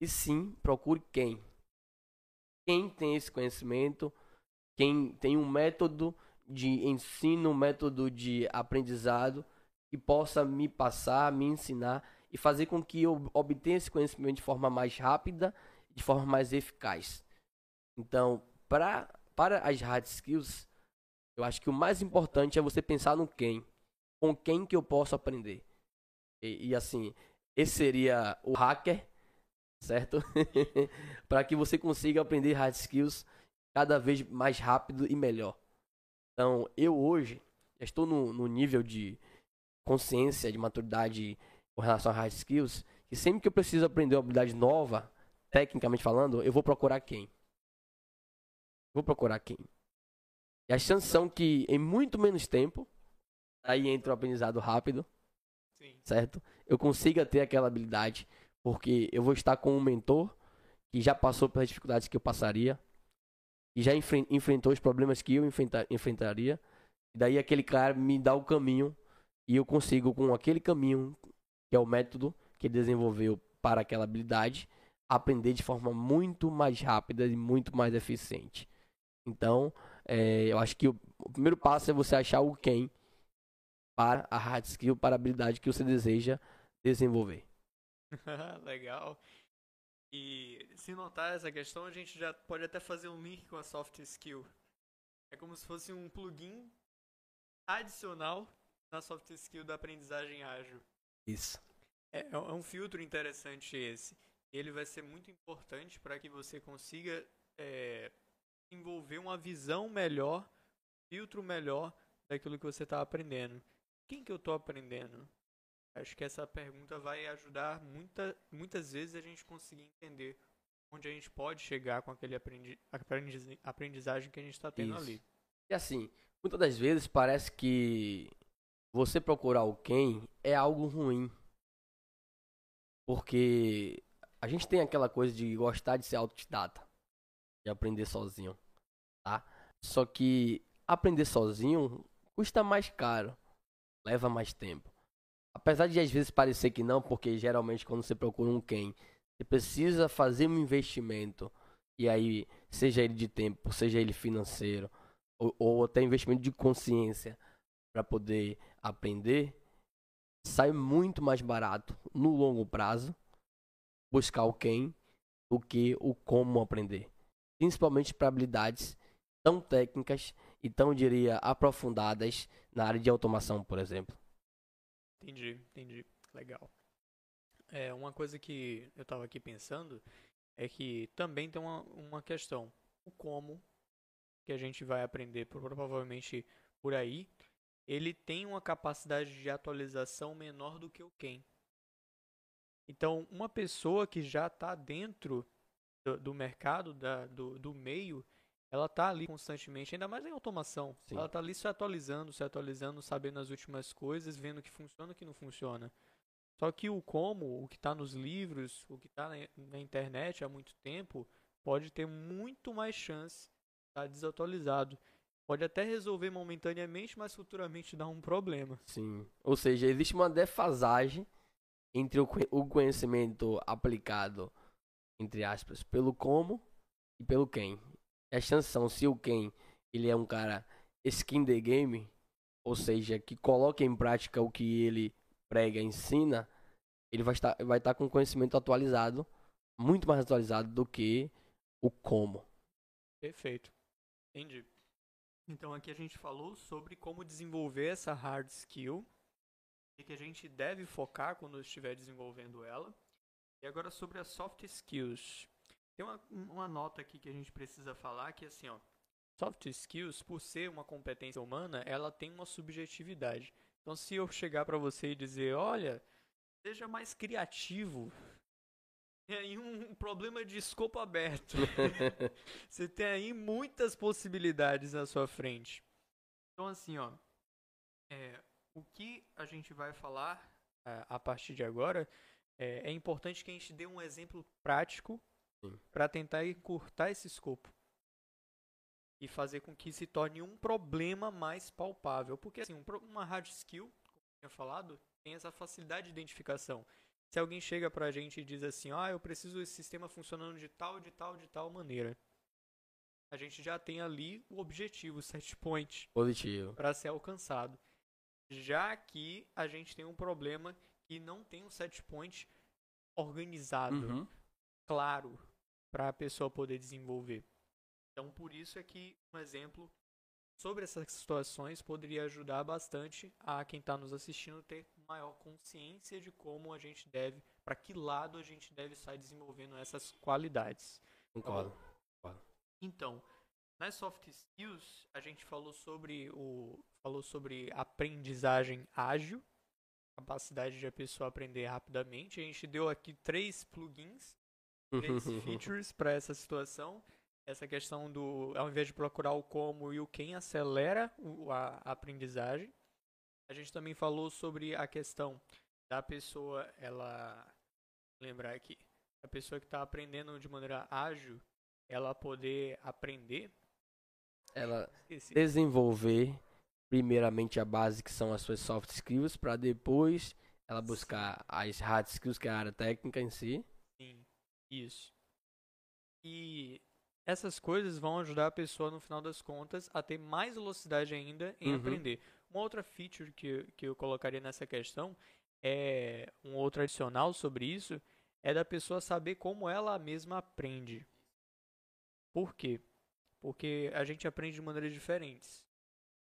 E sim, procure quem. Quem tem esse conhecimento, quem tem um método de ensino, um método de aprendizado que possa me passar, me ensinar e fazer com que eu obtenha esse conhecimento de forma mais rápida, de forma mais eficaz. Então, pra, para as hard skills, eu acho que o mais importante é você pensar no quem com quem que eu posso aprender. E, e assim, esse seria o hacker, certo? para que você consiga aprender hard skills cada vez mais rápido e melhor. Então, eu hoje já estou no, no nível de consciência, de maturidade com relação a hard skills, que sempre que eu preciso aprender uma habilidade nova, tecnicamente falando, eu vou procurar quem? Vou procurar quem? E a chance são que em muito menos tempo aí entra o aprendizado rápido, Sim. certo? Eu consiga ter aquela habilidade, porque eu vou estar com um mentor que já passou pelas dificuldades que eu passaria, e já enfren enfrentou os problemas que eu enfrenta enfrentaria, e daí aquele cara me dá o caminho, e eu consigo, com aquele caminho, que é o método que ele desenvolveu para aquela habilidade, aprender de forma muito mais rápida e muito mais eficiente. Então, é, eu acho que o, o primeiro passo é você achar o quem para a hard skill, para a habilidade que você deseja desenvolver. Legal. E se notar essa questão, a gente já pode até fazer um link com a soft skill. É como se fosse um plugin adicional na soft skill da aprendizagem ágil. Isso. É, é um filtro interessante esse. Ele vai ser muito importante para que você consiga é, envolver uma visão melhor, filtro melhor daquilo que você está aprendendo quem que eu estou aprendendo? Acho que essa pergunta vai ajudar muita, muitas vezes a gente conseguir entender onde a gente pode chegar com aquele aprendi, aprendiz, aprendizagem que a gente está tendo Isso. ali. E assim, muitas das vezes parece que você procurar o quem é algo ruim. Porque a gente tem aquela coisa de gostar de ser autodidata, de aprender sozinho, tá? Só que aprender sozinho custa mais caro leva mais tempo. Apesar de às vezes parecer que não, porque geralmente quando você procura um quem, você precisa fazer um investimento, e aí, seja ele de tempo, seja ele financeiro, ou, ou até investimento de consciência para poder aprender, sai muito mais barato no longo prazo buscar o quem do que o como aprender. Principalmente para habilidades tão técnicas e tão, diria, aprofundadas na área de automação, por exemplo. Entendi, entendi. Legal. É, uma coisa que eu estava aqui pensando é que também tem uma, uma questão. O como que a gente vai aprender provavelmente por aí, ele tem uma capacidade de atualização menor do que o quem. Então, uma pessoa que já está dentro do, do mercado, da, do, do, meio, ela está ali constantemente, ainda mais em automação. Sim. Ela está ali se atualizando, se atualizando, sabendo as últimas coisas, vendo o que funciona e o que não funciona. Só que o como, o que está nos livros, o que está na, internet há muito tempo, pode ter muito mais chance de estar desatualizado. Pode até resolver momentaneamente, mas futuramente dar um problema. Sim. Ou seja, existe uma defasagem entre o, o conhecimento aplicado, entre aspas, pelo como e pelo quem. A chance são, se o quem ele é um cara skin the game, ou seja, que coloca em prática o que ele prega, ensina, ele vai estar, vai estar com conhecimento atualizado, muito mais atualizado do que o como. Perfeito. Entendi. Então aqui a gente falou sobre como desenvolver essa hard skill e que a gente deve focar quando estiver desenvolvendo ela. E agora sobre as soft skills. Tem uma, uma nota aqui que a gente precisa falar que assim, ó, soft skills, por ser uma competência humana, ela tem uma subjetividade. Então, se eu chegar para você e dizer, olha, seja mais criativo, tem aí um problema de escopo aberto. você tem aí muitas possibilidades na sua frente. Então, assim, ó, é, o que a gente vai falar é, a partir de agora é, é, importante que a gente dê um exemplo prático para tentar encurtar esse escopo e fazer com que se torne um problema mais palpável. Porque assim, uma hard skill, como eu tinha falado, tem essa facilidade de identificação. Se alguém chega para a gente e diz assim, ah, eu preciso desse sistema funcionando de tal, de tal, de tal maneira. A gente já tem ali o objetivo, o set point. Positivo. Para ser alcançado. Já que a gente tem um problema que não tem um set point organizado, uhum. claro, para a pessoa poder desenvolver. Então, por isso é que um exemplo sobre essas situações poderia ajudar bastante a quem está nos assistindo ter maior consciência de como a gente deve, para que lado a gente deve sair desenvolvendo essas qualidades. Concordo. Então, nas soft skills, a gente falou sobre o falou sobre aprendizagem ágil, capacidade de a pessoa aprender rapidamente. A gente deu aqui três plugins, três features para essa situação. Essa questão do, ao invés de procurar o como e o quem, acelera a, aprendizagem. A gente também falou sobre a questão da pessoa, ela lembrar aqui, a pessoa que está aprendendo de maneira ágil, ela poder aprender, ela Esqueci. desenvolver primeiramente a base que são as suas soft skills para depois ela buscar as hard skills que é a área técnica em si. Sim, isso. E essas coisas vão ajudar a pessoa no final das contas a ter mais velocidade ainda em uhum. aprender. Uma outra feature que, que eu colocaria nessa questão é um outro adicional sobre isso é da pessoa saber como ela mesma aprende. Por quê? Porque a gente aprende de maneiras diferentes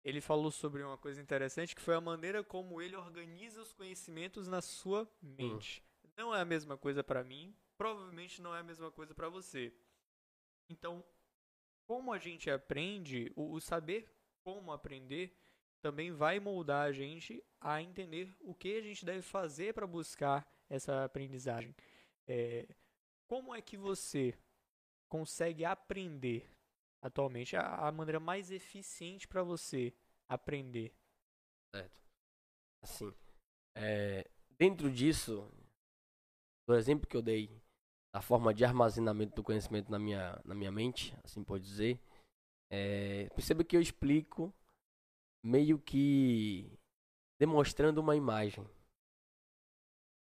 ele falou sobre uma coisa interessante que foi a maneira como ele organiza os conhecimentos na sua mente. Uhum. Não é a mesma coisa para mim, provavelmente não é a mesma coisa para você. Então, como a gente aprende, o, o saber como aprender também vai moldar a gente a entender o que a gente deve fazer para buscar essa aprendizagem. É, como é que você consegue aprender atualmente a, a maneira mais eficiente para você aprender. Certo. Assim, é, dentro disso, do exemplo que eu dei da forma de armazenamento do conhecimento na minha, na minha mente, assim pode dizer, é, perceba que eu explico meio que demonstrando uma imagem.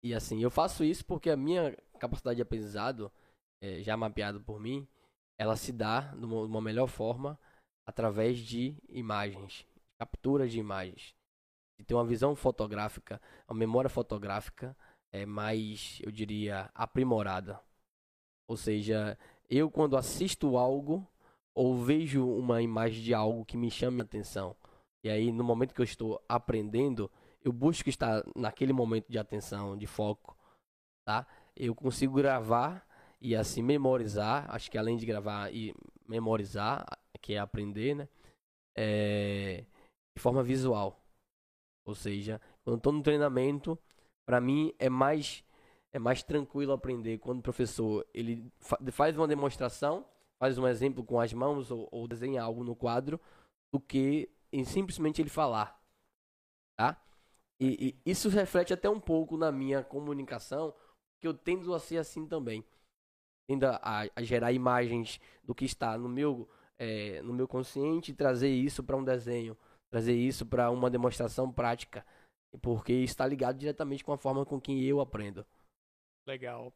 E assim, eu faço isso porque a minha capacidade de aprendizado, é, já mapeado por mim, ela se dá de uma melhor forma através de imagens, captura de imagens. de ter uma visão fotográfica, uma memória fotográfica é mais, eu diria, aprimorada. Ou seja, eu quando assisto algo ou vejo uma imagem de algo que me chame a atenção, e aí no momento que eu estou aprendendo, eu busco estar naquele momento de atenção, de foco, tá? Eu consigo gravar e assim memorizar, acho que além de gravar e memorizar, que é aprender, né? É, de forma visual. Ou seja, quando estou no treinamento, para mim é mais é mais tranquilo aprender quando o professor ele fa faz uma demonstração, faz um exemplo com as mãos ou, ou desenha algo no quadro, do que em simplesmente ele falar, tá? E, e, isso reflete até um pouco na minha comunicação, que eu tendo a ser assim também, tendo a, a gerar imagens do que está no meu é, no meu consciente e trazer isso para um desenho, trazer isso para uma demonstração prática, porque está ligado diretamente com a forma com que eu aprendo. Legal.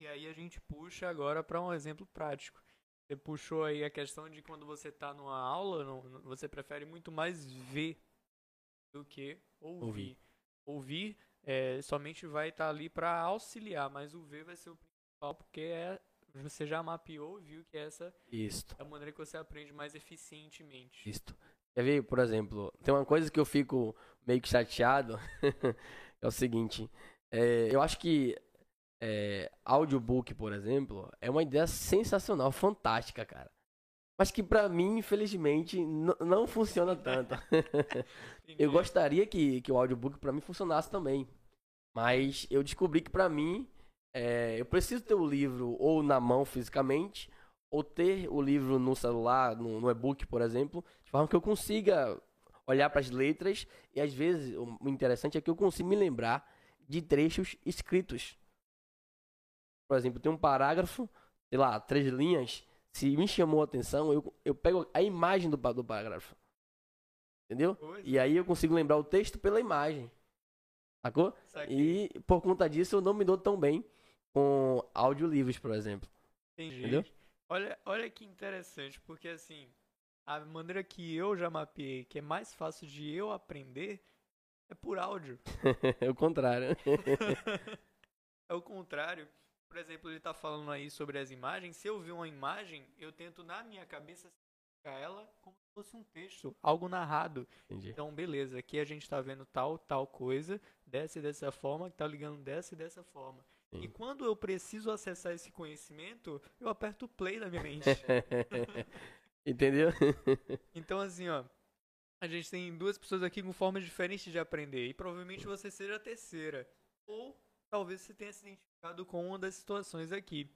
E aí a gente puxa agora para um exemplo prático. Você puxou aí a questão de quando você está numa aula, não, você prefere muito mais ver do que ouvir. Ouvir, ouvir é, somente vai estar tá ali para auxiliar, mas o ver vai ser o principal, porque é você já mapeou, viu que essa Isto. é a maneira que você aprende mais eficientemente. Isto. Quer ver, por exemplo, tem uma coisa que eu fico meio que chateado, é o seguinte, é, eu acho que é, audiobook, por exemplo, é uma ideia sensacional, fantástica, cara. Mas que pra mim, infelizmente, não funciona tanto. eu gostaria que, que o audiobook pra mim funcionasse também. Mas eu descobri que pra mim, é, eu preciso ter o livro ou na mão fisicamente, ou ter o livro no celular, no, no e-book, por exemplo, de forma que eu consiga olhar para as letras e às vezes o interessante é que eu consigo me lembrar de trechos escritos. Por exemplo, tem um parágrafo, sei lá, três linhas, se me chamou a atenção, eu, eu pego a imagem do, do parágrafo. Entendeu? E aí eu consigo lembrar o texto pela imagem. Sacou? E por conta disso eu não me dou tão bem com audiolivros, por exemplo. Entendi. Entendeu? Olha, olha que interessante, porque assim, a maneira que eu já mapeei, que é mais fácil de eu aprender, é por áudio. é o contrário. é o contrário. Por exemplo, ele está falando aí sobre as imagens. Se eu ver uma imagem, eu tento na minha cabeça ela como se fosse um texto, algo narrado. Entendi. Então, beleza, aqui a gente está vendo tal, tal coisa, desce dessa forma, que está ligando dessa e dessa forma. Sim. E quando eu preciso acessar esse conhecimento, eu aperto play na minha mente. Entendeu? então, assim, ó. A gente tem duas pessoas aqui com formas diferentes de aprender. E provavelmente você seja a terceira. Ou talvez você tenha se identificado com uma das situações aqui.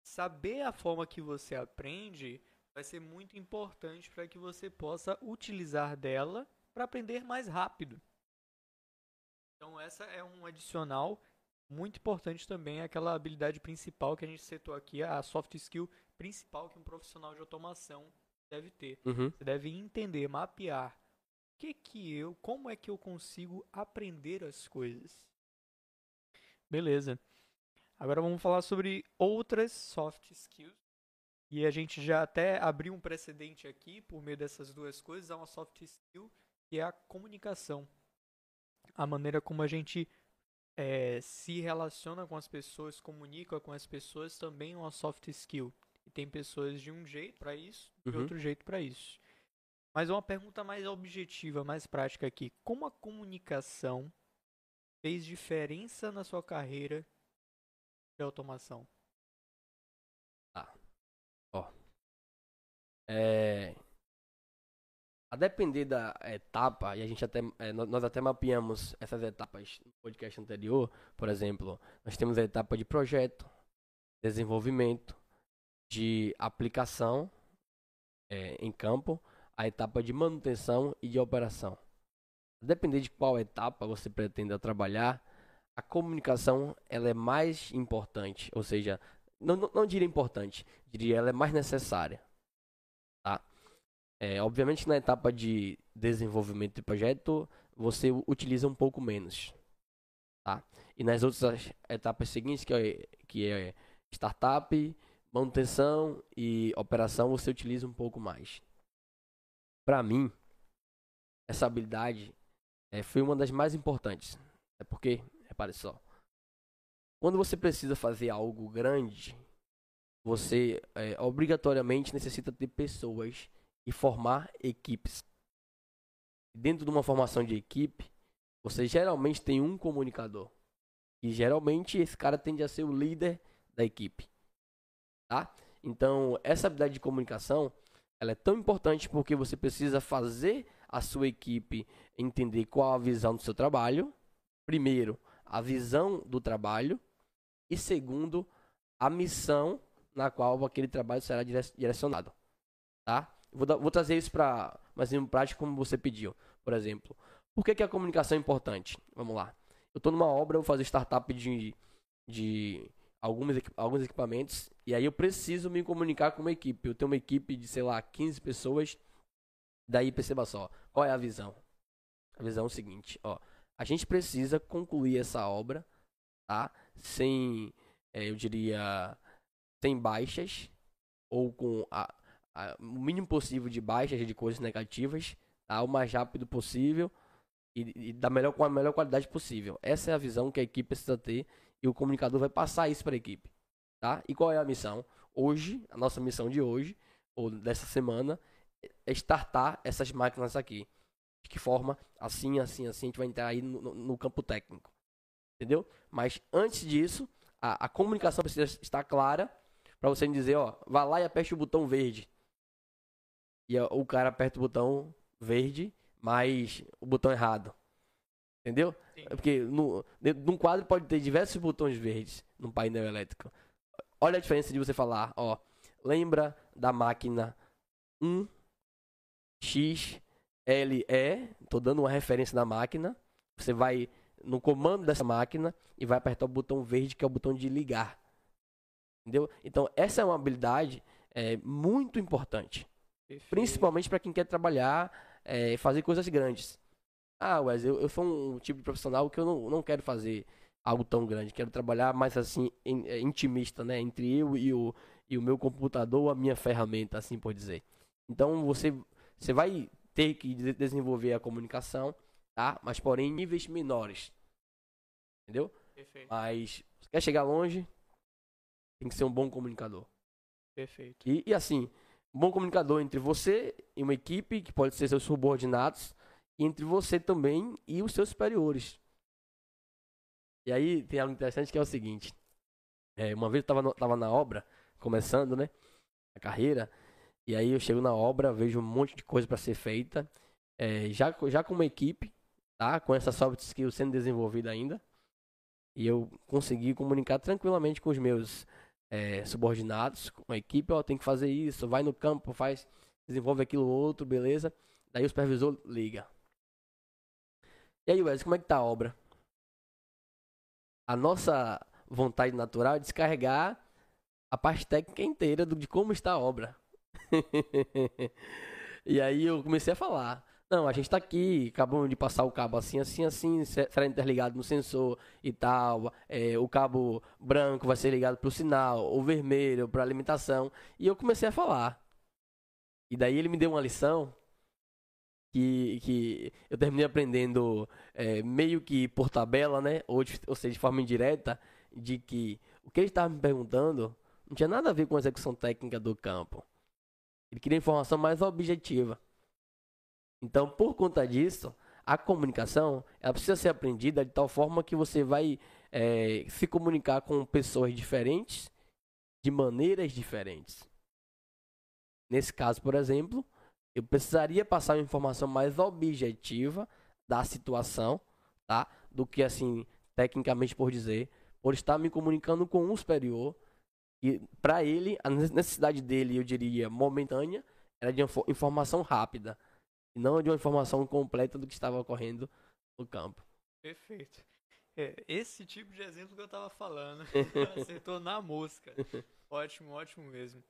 Saber a forma que você aprende vai ser muito importante para que você possa utilizar dela para aprender mais rápido. Então, essa é um adicional muito importante também aquela habilidade principal que a gente setou aqui, a soft skill principal que um profissional de automação deve ter. Uhum. Você deve entender, mapear o que que eu, como é que eu consigo aprender as coisas. Beleza. Agora vamos falar sobre outras soft skills. E a gente já até abriu um precedente aqui por meio dessas duas coisas, há uma soft skill que é a comunicação. A maneira como a gente é, se relaciona com as pessoas, comunica com as pessoas, também é uma soft skill. E tem pessoas de um jeito para isso, de uhum. outro jeito para isso. Mas uma pergunta mais objetiva, mais prática aqui. Como a comunicação fez diferença na sua carreira de automação? Ah. Ó. É, a depender da etapa, e a gente até, é, nós até mapeamos essas etapas no podcast anterior, por exemplo, nós temos a etapa de projeto, desenvolvimento, de aplicação é, em campo, a etapa de manutenção e de operação. Depender de qual etapa você pretenda trabalhar, a comunicação ela é mais importante, ou seja, não, não, não diria importante, diria ela é mais necessária. Tá? É, obviamente na etapa de desenvolvimento de projeto você utiliza um pouco menos, tá? E nas outras etapas seguintes que é, que é startup, manutenção e operação você utiliza um pouco mais. Para mim essa habilidade é, foi uma das mais importantes. É porque, repare só, quando você precisa fazer algo grande, você é, obrigatoriamente necessita ter pessoas e formar equipes. Dentro de uma formação de equipe, você geralmente tem um comunicador. E geralmente esse cara tende a ser o líder da equipe. Tá? Então, essa habilidade de comunicação, ela é tão importante porque você precisa fazer a sua equipe entender qual a visão do seu trabalho. Primeiro, a visão do trabalho e segundo, a missão na qual aquele trabalho será direcionado, tá? Vou, vou trazer isso para mais um prático como você pediu. Por exemplo, por que, que a comunicação é importante? Vamos lá. Eu estou numa obra, vou fazer startup de, de alguns, alguns equipamentos e aí eu preciso me comunicar com uma equipe. Eu tenho uma equipe de, sei lá, 15 pessoas. Daí perceba só, qual é a visão? A visão é o seguinte, ó. A gente precisa concluir essa obra, tá? Sem, é, eu diria, sem baixas ou com a, a, o mínimo possível de baixas de coisas negativas, tá? o mais rápido possível e, e da melhor, com a melhor qualidade possível. Essa é a visão que a equipe precisa ter e o comunicador vai passar isso para a equipe. Tá? E qual é a missão? Hoje, a nossa missão de hoje, ou dessa semana, startar essas máquinas aqui. De que forma? Assim, assim, assim, a gente vai entrar aí no, no campo técnico. Entendeu? Mas antes disso, a, a comunicação precisa estar clara para você dizer, ó, vá lá e aperte o botão verde. E o cara aperta o botão verde, mas o botão errado. Entendeu? Sim. É porque no, num quadro pode ter diversos botões verdes num painel elétrico. Olha a diferença de você falar, ó, lembra da máquina 1 X L E, tô dando uma referência da máquina. Você vai no comando dessa máquina e vai apertar o botão verde que é o botão de ligar. Entendeu? Então, essa é uma habilidade é, muito importante. Perfeito. Principalmente para quem quer trabalhar e é, fazer coisas grandes. Ah, Wes, eu, eu sou um tipo de profissional que eu não, não quero fazer algo tão grande. Quero trabalhar mais assim, é, intimista, né? Entre eu e o, e o meu computador, a minha ferramenta, assim por dizer. Então, você, você vai ter que desenvolver a comunicação, tá? Mas, porém, em níveis menores. Entendeu? Perfeito. Mas, você quer chegar longe, tem que ser um bom comunicador. Perfeito. E, e assim, um bom comunicador entre você e uma equipe, que pode ser seus subordinados, e entre você também e os seus superiores. E aí tem algo interessante que é o seguinte. É, uma vez eu tava, no, tava na obra, começando, né? A carreira. E aí eu chego na obra, vejo um monte de coisa para ser feita. É, já, já com uma equipe, tá? Com essa soft skill sendo desenvolvida ainda. E eu consegui comunicar tranquilamente com os meus é, subordinados, com a equipe, ó, tem que fazer isso, vai no campo, faz, desenvolve aquilo outro, beleza. Daí o supervisor liga. E aí, Wesley, como é que tá a obra? A nossa vontade natural é descarregar a parte técnica inteira de como está a obra. e aí eu comecei a falar. Não, a gente está aqui, acabamos de passar o cabo assim, assim, assim, será interligado no sensor e tal. É, o cabo branco vai ser ligado para o sinal, o vermelho para alimentação. E eu comecei a falar. E daí ele me deu uma lição que, que eu terminei aprendendo é, meio que por tabela, né? Ou, de, ou seja, de forma indireta, de que o que ele estava me perguntando não tinha nada a ver com a execução técnica do campo. Ele queria informação mais objetiva. Então, por conta disso, a comunicação ela precisa ser aprendida de tal forma que você vai é, se comunicar com pessoas diferentes de maneiras diferentes. Nesse caso, por exemplo, eu precisaria passar uma informação mais objetiva da situação, tá? Do que assim, tecnicamente por dizer, por estar me comunicando com um superior e para ele a necessidade dele, eu diria, momentânea, era de informação rápida e não de uma informação completa do que estava ocorrendo no campo. Perfeito. É, esse tipo de exemplo que eu estava falando. Acertou na mosca. Ótimo, ótimo mesmo.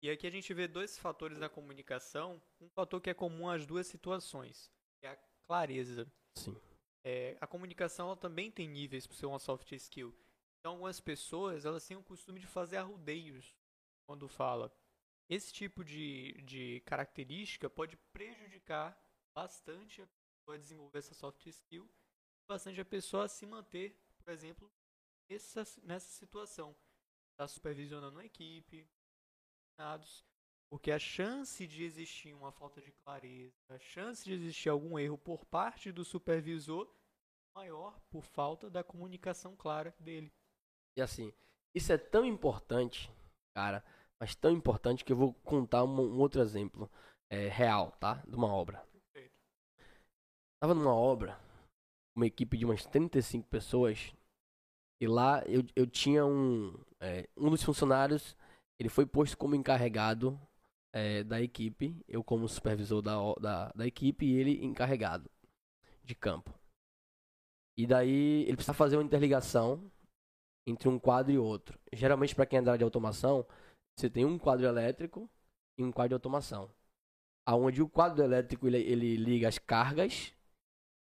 E aqui a gente vê dois fatores da comunicação. Um fator que é comum às duas situações, que é a clareza. Sim. É, a comunicação também tem níveis para ser uma soft skill. Então, algumas pessoas elas têm o costume de fazer arrudeios quando fala. Esse tipo de, de característica pode prejudicar bastante a desenvolver essa soft skill, bastante a pessoa a se manter, por exemplo, nessa, nessa situação. Está supervisionando uma equipe, porque a chance de existir uma falta de clareza, a chance de existir algum erro por parte do supervisor é maior por falta da comunicação clara dele. E assim, isso é tão importante, cara, mas tão importante que eu vou contar um, um outro exemplo é, real, tá? De uma obra. Perfeito. Tava numa obra, uma equipe de umas 35 pessoas, e lá eu, eu tinha um, é, um dos funcionários, ele foi posto como encarregado é, da equipe, eu como supervisor da, da, da equipe e ele encarregado de campo. E daí ele precisa fazer uma interligação entre um quadro e outro. Geralmente para quem é da área de automação, você tem um quadro elétrico e um quadro de automação. Aonde o quadro elétrico ele, ele liga as cargas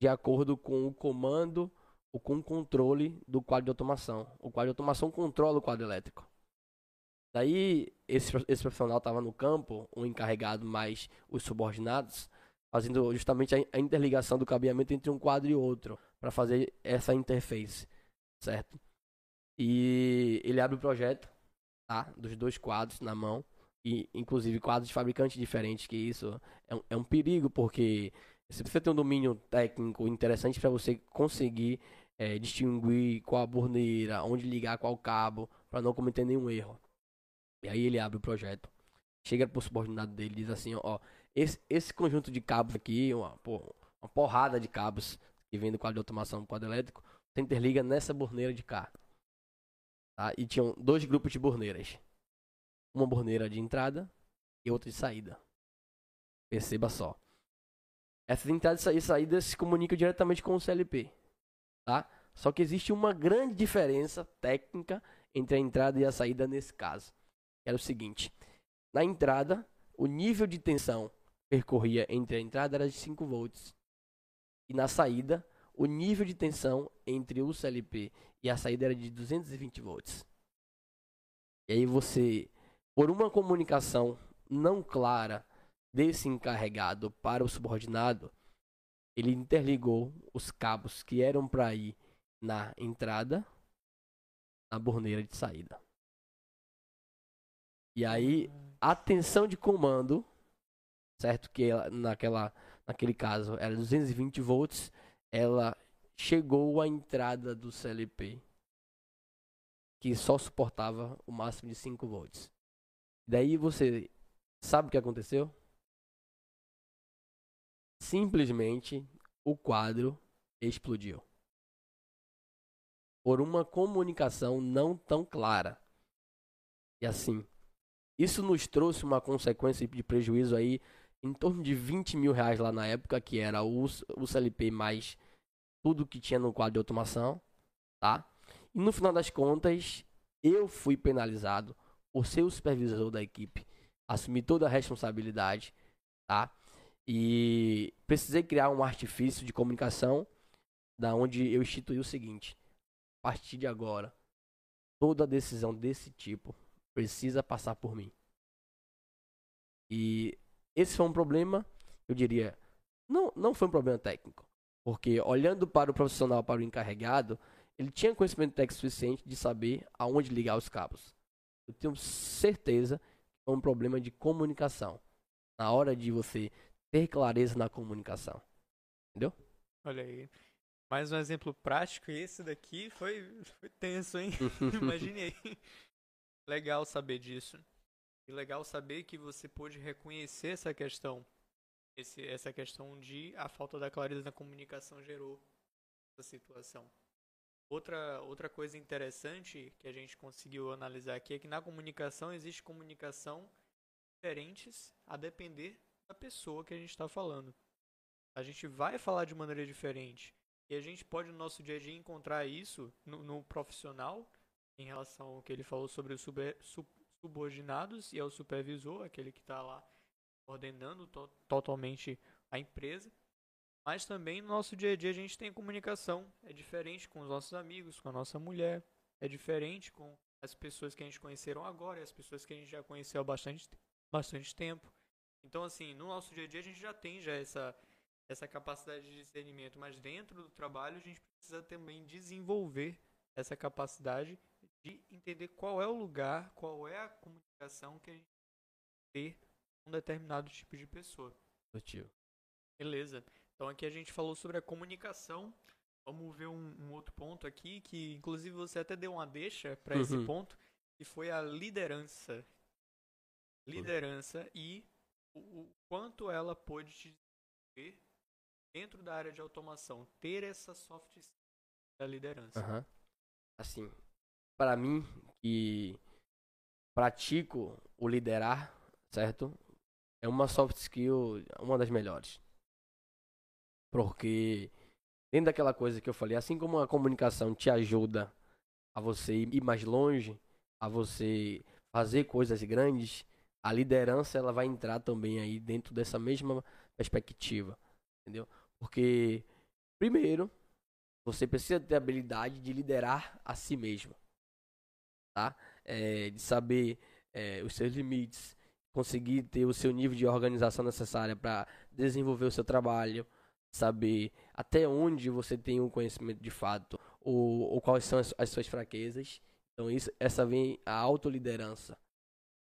de acordo com o comando ou com o controle do quadro de automação. O quadro de automação controla o quadro elétrico. Daí, esse, esse profissional estava no campo, o encarregado mais os subordinados, fazendo justamente a, a interligação do cabeamento entre um quadro e outro, para fazer essa interface, certo? E ele abre o projeto, tá? Dos dois quadros na mão, e inclusive quadros de fabricantes diferentes, que isso é um, é um perigo, porque você precisa ter um domínio técnico interessante para você conseguir é, distinguir qual a borneira, onde ligar qual cabo, para não cometer nenhum erro. E aí ele abre o projeto. Chega pro subordinado dele e diz assim, ó, esse, esse conjunto de cabos aqui, uma, uma porrada de cabos que vem do quadro de automação do quadro elétrico, você interliga nessa borneira de cá. Tá? E tinham dois grupos de borneiras. Uma borneira de entrada e outra de saída. Perceba só. Essas entradas e saídas se comunicam diretamente com o CLP. Tá? Só que existe uma grande diferença técnica entre a entrada e a saída nesse caso era o seguinte: na entrada, o nível de tensão percorria entre a entrada era de 5 volts. E na saída, o nível de tensão entre o CLP e a saída era de 220 volts. E aí você, por uma comunicação não clara desse encarregado para o subordinado, ele interligou os cabos que eram para ir na entrada na borneira de saída. E aí, a tensão de comando, certo? Que ela, naquela, naquele caso era 220 volts, ela chegou à entrada do CLP, que só suportava o máximo de 5 volts. Daí você sabe o que aconteceu? Simplesmente o quadro explodiu. Por uma comunicação não tão clara. E assim, isso nos trouxe uma consequência de prejuízo aí em torno de 20 mil reais lá na época, que era o, o CLP mais tudo que tinha no quadro de automação, tá? E no final das contas, eu fui penalizado por ser o supervisor da equipe, assumir toda a responsabilidade, tá? E precisei criar um artifício de comunicação da onde eu instituí o seguinte: a partir de agora, toda decisão desse tipo precisa passar por mim. E esse foi um problema, eu diria, não, não foi um problema técnico. Porque olhando para o profissional, para o encarregado, ele tinha conhecimento técnico suficiente de saber aonde ligar os cabos. Eu tenho certeza que foi um problema de comunicação. Na hora de você ter clareza na comunicação. Entendeu? Olha aí. Mais um exemplo prático, e esse daqui foi, foi tenso, hein? Imagine aí. Legal saber disso. E legal saber que você pôde reconhecer essa questão. Esse, essa questão de a falta da clareza na comunicação gerou essa situação. Outra, outra coisa interessante que a gente conseguiu analisar aqui é que na comunicação existe comunicação diferentes a depender da pessoa que a gente está falando. A gente vai falar de maneira diferente. E a gente pode no nosso dia a dia encontrar isso no, no profissional em relação ao que ele falou sobre os super, subordinados e ao supervisor, aquele que está lá ordenando to totalmente a empresa. Mas também no nosso dia a dia a gente tem comunicação. É diferente com os nossos amigos, com a nossa mulher. É diferente com as pessoas que a gente conheceram agora e as pessoas que a gente já conheceu há bastante, bastante tempo. Então, assim, no nosso dia a dia a gente já tem já essa, essa capacidade de discernimento, mas dentro do trabalho a gente precisa também desenvolver essa capacidade de entender qual é o lugar, qual é a comunicação que a gente ter um determinado tipo de pessoa. Positivo. Beleza. Então aqui a gente falou sobre a comunicação. Vamos ver um, um outro ponto aqui que, inclusive, você até deu uma deixa para esse Uhum. ponto, que foi a liderança. Liderança e o, o quanto ela pôde te desenvolver dentro da área de automação, ter essa soft skill da liderança. Aham. Assim, para mim que pratico o liderar, certo? É uma soft skill, uma das melhores. Porque dentro daquela coisa que eu falei, assim como a comunicação te ajuda a você ir mais longe, a você fazer coisas grandes, a liderança ela vai entrar também aí dentro dessa mesma perspectiva, entendeu? Porque primeiro você precisa ter a habilidade de liderar a si mesmo, tá? É, de saber é, os seus limites, conseguir ter o seu nível de organização necessária para desenvolver o seu trabalho, saber até onde você tem o conhecimento de fato, ou, ou quais são as, as suas fraquezas. Então isso, essa vem a autoliderança.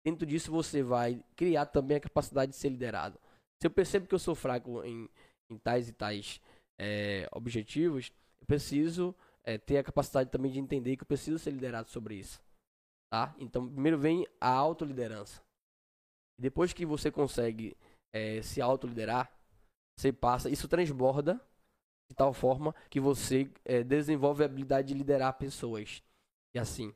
Dentro disso você vai criar também a capacidade de ser liderado. Se eu percebo que eu sou fraco em, em tais e tais é, objetivos, eu preciso é, ter a capacidade também de entender que eu preciso ser liderado sobre isso. Tá? Então, primeiro vem a autoliderança. Depois que você consegue é, se autoliderar, você passa, isso transborda de tal forma que você é, desenvolve a habilidade de liderar pessoas. E assim,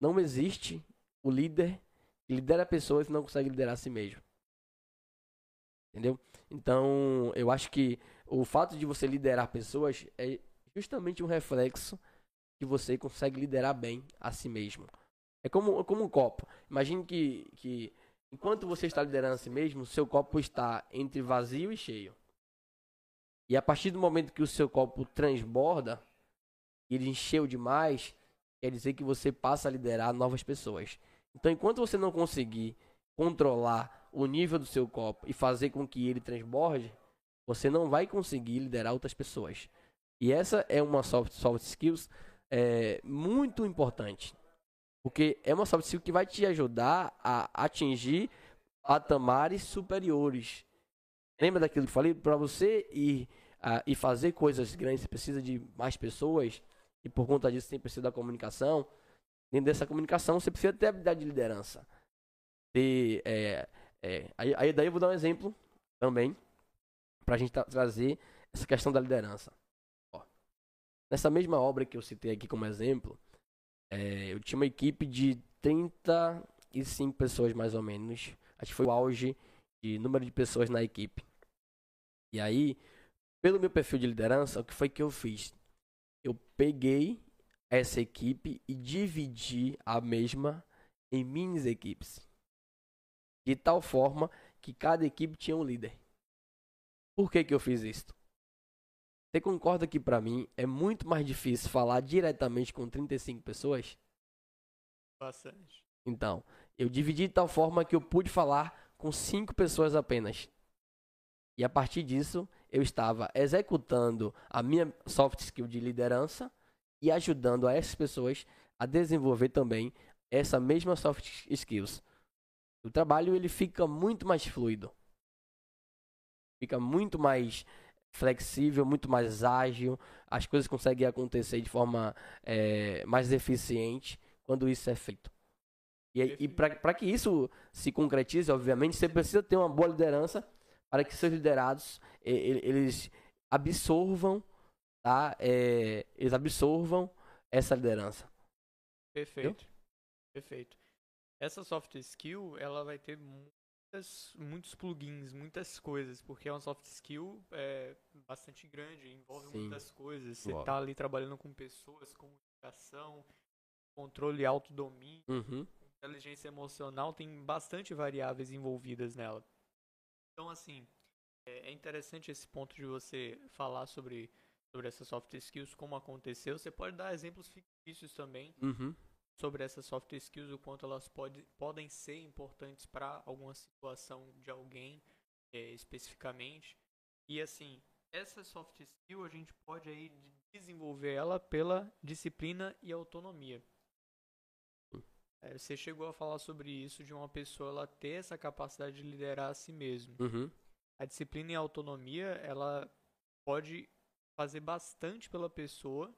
não existe o líder que lidera pessoas e não consegue liderar a si mesmo. Entendeu? Então, eu acho que o fato de você liderar pessoas é justamente um reflexo que você consegue liderar bem a si mesmo. É como, como um copo. Imagine que, que enquanto você está liderando a si mesmo, seu copo está entre vazio e cheio. E a partir do momento que o seu copo transborda, ele encheu demais, quer dizer que você passa a liderar novas pessoas. Então, enquanto você não conseguir controlar o nível do seu copo e fazer com que ele transborde, você não vai conseguir liderar outras pessoas. E essa é uma soft, soft skills é, muito importante. Porque é uma soft skill que vai te ajudar a atingir patamares superiores. Lembra daquilo que eu falei? Para você ir e fazer coisas grandes, você precisa de mais pessoas. E por conta disso, você precisa da comunicação. Dentro dessa comunicação, você precisa ter habilidade de liderança. Ter, é, é, aí, aí daí eu vou dar um exemplo também. Para a gente tra trazer essa questão da liderança. Nessa mesma obra que eu citei aqui como exemplo, é, eu tinha uma equipe de 35 pessoas mais ou menos. Acho que foi o auge de número de pessoas na equipe. E aí, pelo meu perfil de liderança, o que foi que eu fiz? Eu peguei essa equipe e dividi a mesma em minis equipes. De tal forma que cada equipe tinha um líder. Por que, que eu fiz isso? Você concorda que para mim é muito mais difícil falar diretamente com 35 pessoas? Bastante. Então, eu dividi de tal forma que eu pude falar com 5 pessoas apenas. E a partir disso, eu estava executando a minha soft skill de liderança e ajudando a essas pessoas a desenvolver também essa mesma soft skills. O trabalho ele fica muito mais fluido. Fica muito mais flexível, muito mais ágil, as coisas conseguem acontecer de forma é, mais eficiente quando isso é feito. E, e para que isso se concretize, obviamente, você precisa ter uma boa liderança para que seus liderados eles absorvam, tá? É, eles absorvam essa liderança. Perfeito. Entendeu? Perfeito. Essa soft skill, ela vai ter muitas, muitos plugins, muitas coisas, porque é uma soft skill é, bastante grande, envolve Sim. muitas coisas. Você Envolve. tá ali trabalhando com pessoas, comunicação, controle e autodomínio, Uhum. inteligência emocional, tem bastante variáveis envolvidas nela. Então, assim, é é interessante esse ponto de você falar sobre, sobre essas soft skills, como aconteceu. Você pode dar exemplos fictícios também Uhum. Sobre essas soft skills, o quanto elas pode, podem ser importantes para alguma situação de alguém é, especificamente. E assim, essa soft skill a gente pode aí desenvolver ela pela disciplina e autonomia. É, você chegou a falar sobre isso de uma pessoa ela ter essa capacidade de liderar a si mesmo. Uhum. A disciplina e a autonomia, ela pode fazer bastante pela pessoa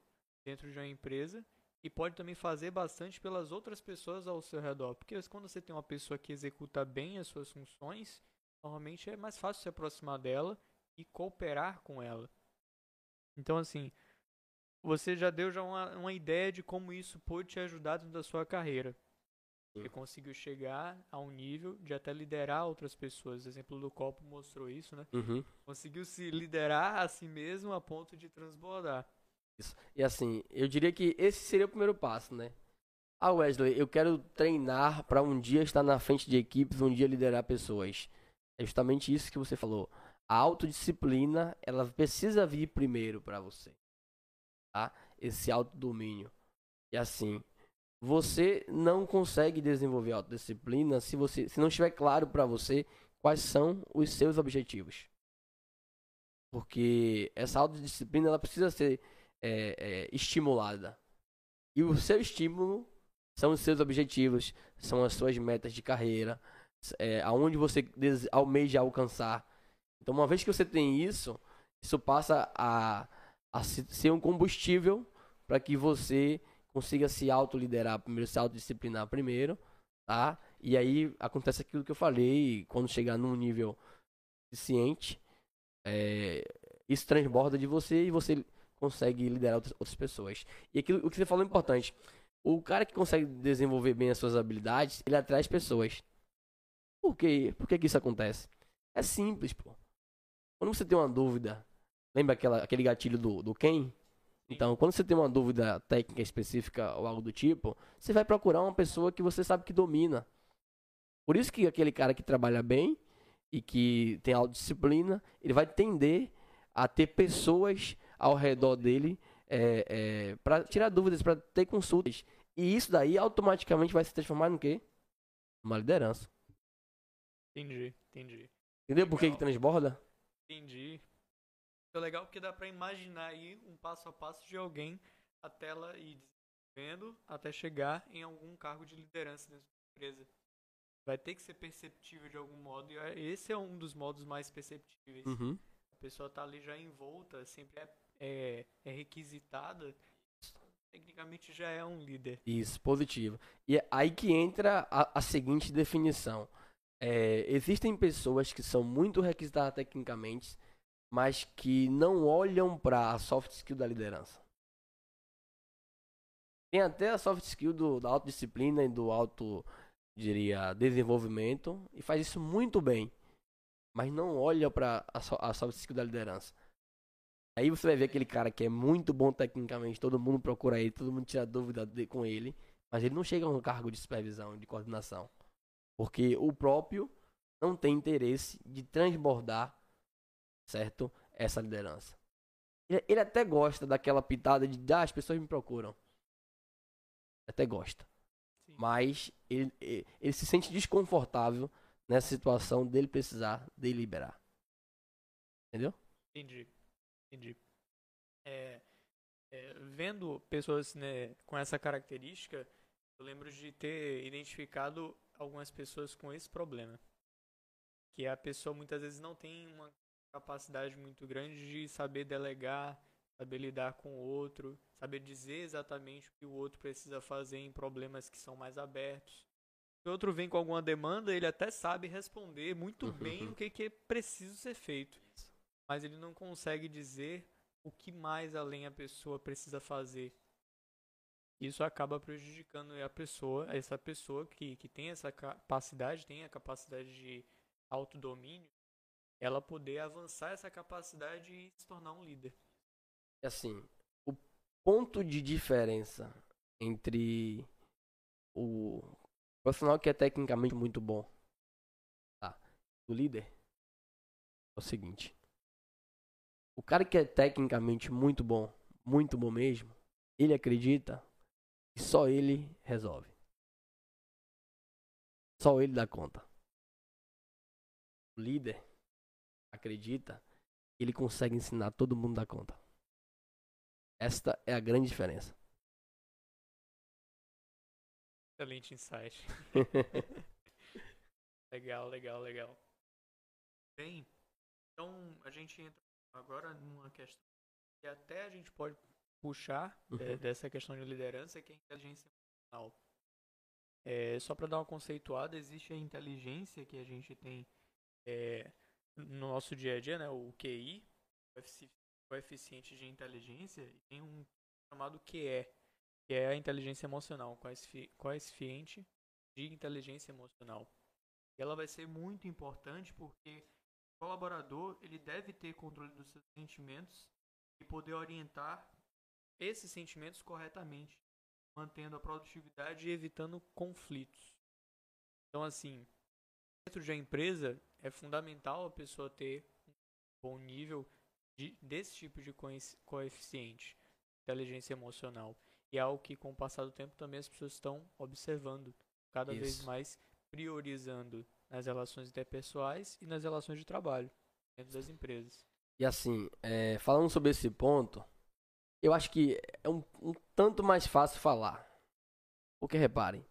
dentro de uma empresa e pode também fazer bastante pelas outras pessoas ao seu redor. Porque quando você tem uma pessoa que executa bem as suas funções, normalmente é mais fácil se aproximar dela e cooperar com ela. Então, assim, você já deu já uma, uma ideia de como isso pode te ajudar dentro da sua carreira. Você conseguiu chegar a um nível de até liderar outras pessoas. O exemplo do copo mostrou isso, né? Uhum. Conseguiu se liderar a si mesmo a ponto de transbordar. Isso. E assim, eu diria que esse seria o primeiro passo, né? Ah, Wesley, eu quero treinar para um dia estar na frente de equipes, um dia liderar pessoas. É justamente isso que você falou. A autodisciplina, ela precisa vir primeiro para você. Tá? Esse autodomínio. E assim, você não consegue desenvolver autodisciplina se você se não estiver claro para você quais são os seus objetivos. Porque essa autodisciplina ela precisa ser é, é, estimulada. E o seu estímulo são os seus objetivos, são as suas metas de carreira, é, aonde você almeja alcançar. Então, uma vez que você tem isso, isso passa a, a ser um combustível para que você consiga se autoliderar primeiro, se autodisciplinar primeiro, tá? E aí acontece aquilo que eu falei, quando chegar num nível eficiente, é, isso transborda de você e você consegue liderar outras, outras pessoas. E aquilo o que você falou é importante. O cara que consegue desenvolver bem as suas habilidades, ele atrai as pessoas. Por quê? Por que, que isso acontece? É simples, pô. Quando você tem uma dúvida, lembra aquela, aquele gatilho do, do quem? Então, quando você tem uma dúvida técnica específica ou algo do tipo, você vai procurar uma pessoa que você sabe que domina. Por isso que aquele cara que trabalha bem e que tem autodisciplina, ele vai tender a ter pessoas ao redor dele é, é, para tirar dúvidas, para ter consultas. E isso daí automaticamente vai se transformar no quê? Uma liderança. Entendi, entendi. Entendeu por que, que transborda? Entendi. É legal porque dá para imaginar aí um passo a passo de alguém até ela ir desenvolvendo até chegar em algum cargo de liderança dentro da empresa. Vai ter que ser perceptível de algum modo e é, esse é um dos modos mais perceptíveis. Uhum. A pessoa tá ali já envolta, sempre é é, é requisitada, tecnicamente já é um líder. Isso, positivo. E é aí que entra a, a seguinte definição. É, existem pessoas que são muito requisitadas tecnicamente, mas que não olham para a soft skill da liderança. Tem até a soft skill do, da autodisciplina e do auto, diria, desenvolvimento e faz isso muito bem, mas não olha para a, a soft skill da liderança. Aí você vai ver aquele cara que é muito bom tecnicamente, todo mundo procura ele, todo mundo tira dúvida de, com ele, mas ele não chega a um cargo de supervisão, de coordenação. Porque o próprio não tem interesse de transbordar, certo? Essa liderança. Ele, ele até gosta daquela pitada de, ah, as pessoas me procuram. Até gosta. Sim. Mas ele, ele, ele se sente desconfortável nessa situação dele precisar deliberar. Entendeu? Entendi. Entendi. É, é, vendo pessoas né, com essa característica, eu lembro de ter identificado algumas pessoas com esse problema. Que a pessoa muitas vezes não tem uma capacidade muito grande de saber delegar, saber lidar com o outro, saber dizer exatamente o que o outro precisa fazer em problemas que são mais abertos. Se o outro vem com alguma demanda, ele até sabe responder muito uhum. bem o que, que é preciso ser feito mas ele não consegue dizer o que mais além a pessoa precisa fazer. Isso acaba prejudicando a pessoa, essa pessoa que, que tem essa capacidade, tem a capacidade de autodomínio, ela poder avançar essa capacidade e se tornar um líder. Assim, o ponto de diferença entre o profissional que é tecnicamente muito bom, tá, o líder, é o seguinte: o cara que é tecnicamente muito bom, muito bom mesmo, ele acredita que só ele resolve. Só ele dá conta. O líder acredita ele consegue ensinar todo mundo da conta. Esta é a grande diferença. Excelente insight. legal, legal, legal. Bem, então a gente entra agora numa questão que até a gente pode puxar é, Uhum. dessa questão de liderança, que é a inteligência emocional. É, só para dar uma conceituada, existe a inteligência que a gente tem é, no nosso dia a dia, né, o QI, coefici- coeficiente de inteligência, e tem um chamado QE, que é a inteligência emocional, coefici- coeficiente de inteligência emocional. E ela vai ser muito importante porque o colaborador ele deve ter controle dos seus sentimentos e poder orientar esses sentimentos corretamente, mantendo a produtividade e evitando conflitos. Então, assim, dentro de uma empresa é fundamental a pessoa ter um bom nível de, desse tipo de coe- coeficiente, inteligência emocional. E é algo que, com o passar do tempo, também as pessoas estão observando, cada vez Isso. mais priorizando nas relações interpessoais e nas relações de trabalho dentro das empresas. E assim, é, falando sobre esse ponto, eu acho que é um, um tanto mais fácil falar. Porque reparem,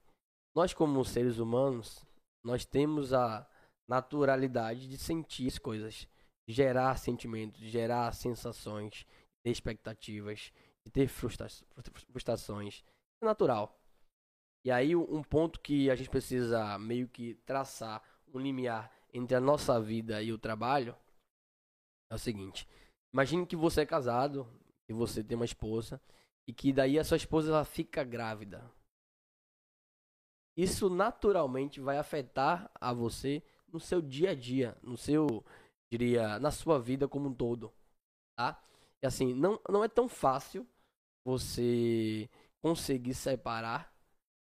nós como seres humanos, nós temos a naturalidade de sentir as coisas, gerar sentimentos, gerar sensações, expectativas, de ter frustra frustrações. É natural. E aí um ponto que a gente precisa meio que traçar um limiar entre a nossa vida e o trabalho é o seguinte: imagine que você é casado, que você tem uma esposa e que daí a sua esposa ela fica grávida. Isso naturalmente vai afetar a você no seu dia a dia, no seu, diria, na sua vida como um todo, tá? E assim, não, não é tão fácil você conseguir separar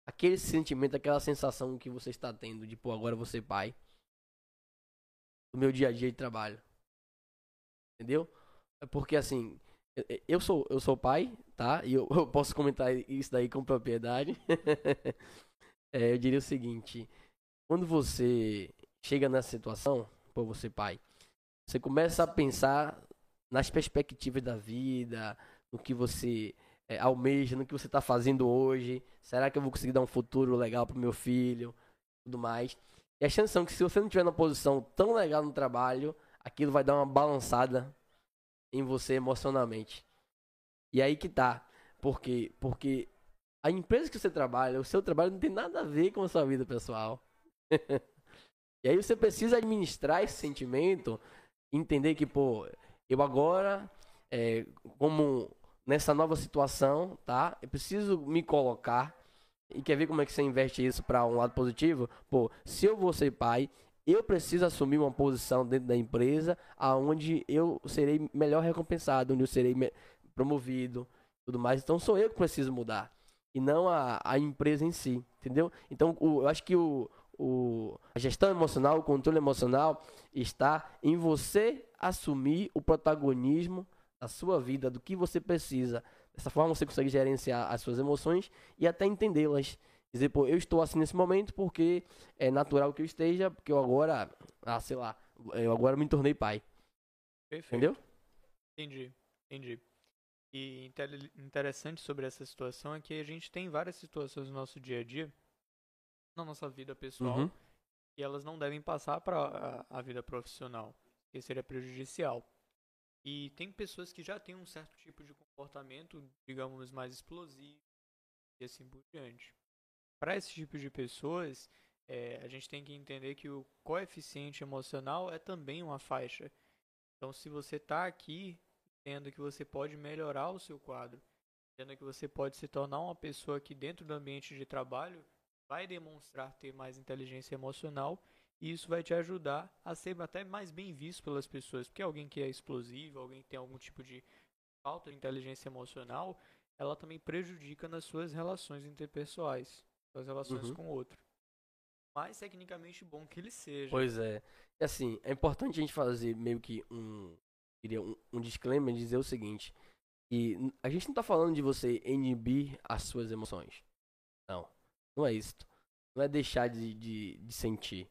aquele sentimento, aquela sensação que você está tendo de, pô, agora você pai, do meu dia a dia de trabalho. Entendeu? É porque assim, eu- sou, eu sou pai, tá? E eu, eu posso comentar isso daí com propriedade. É, eu diria o seguinte: quando você chega nessa situação, pô, você pai, você começa a pensar nas perspectivas da vida, no que você é, almeja, no que você está fazendo hoje. Será que eu vou conseguir dar um futuro legal pro meu filho? Tudo mais. E a chance são que se você não tiver numa posição tão legal no trabalho, aquilo vai dar uma balançada em você emocionalmente. E aí que tá. Por quê? Porque a empresa que você trabalha, o seu trabalho não tem nada a ver com a sua vida pessoal. e aí você precisa administrar esse sentimento, entender que, pô, eu agora, é, como nessa nova situação, tá? Eu preciso me colocar. E quer ver como é que você investe isso para um lado positivo? Pô, se eu vou ser pai, eu preciso assumir uma posição dentro da empresa aonde eu serei melhor recompensado, onde eu serei promovido, tudo mais. Então sou eu que preciso mudar e não a, a empresa em si, entendeu? Então o- eu acho que o, o, a gestão emocional, o controle emocional está em você assumir o protagonismo da sua vida, do que você precisa. Dessa forma você consegue gerenciar as suas emoções e até entendê-las. Dizer, pô, eu estou assim nesse momento porque é natural que eu esteja, porque eu agora, ah, sei lá, eu agora me tornei pai. Perfeito. Entendeu? Entendi, entendi. E inte- interessante sobre essa situação é que a gente tem várias situações no nosso dia a dia, na nossa vida pessoal, Uhum. e elas não devem passar para a, a vida profissional, que seria prejudicial. E tem pessoas que já têm um certo tipo de comportamento, digamos, mais explosivo e assim por diante. Para esse tipo de pessoas, eh, a gente tem que entender que o coeficiente emocional é também uma faixa. Então, se você está aqui, entenda que você pode melhorar o seu quadro, entenda que você pode se tornar uma pessoa que dentro do ambiente de trabalho vai demonstrar ter mais inteligência emocional e isso vai te ajudar a ser até mais bem visto pelas pessoas, porque alguém que é explosivo, alguém que tem algum tipo de falta de inteligência emocional, ela também prejudica nas suas relações interpessoais, suas relações Uhum. com o outro. Mais tecnicamente bom que ele seja. Pois é. E assim, é importante a gente fazer meio que um, diria, um, um disclaimer e dizer o seguinte, que a gente não tá falando de você inibir as suas emoções. Não. Não é isso. Não é deixar de, de, de sentir.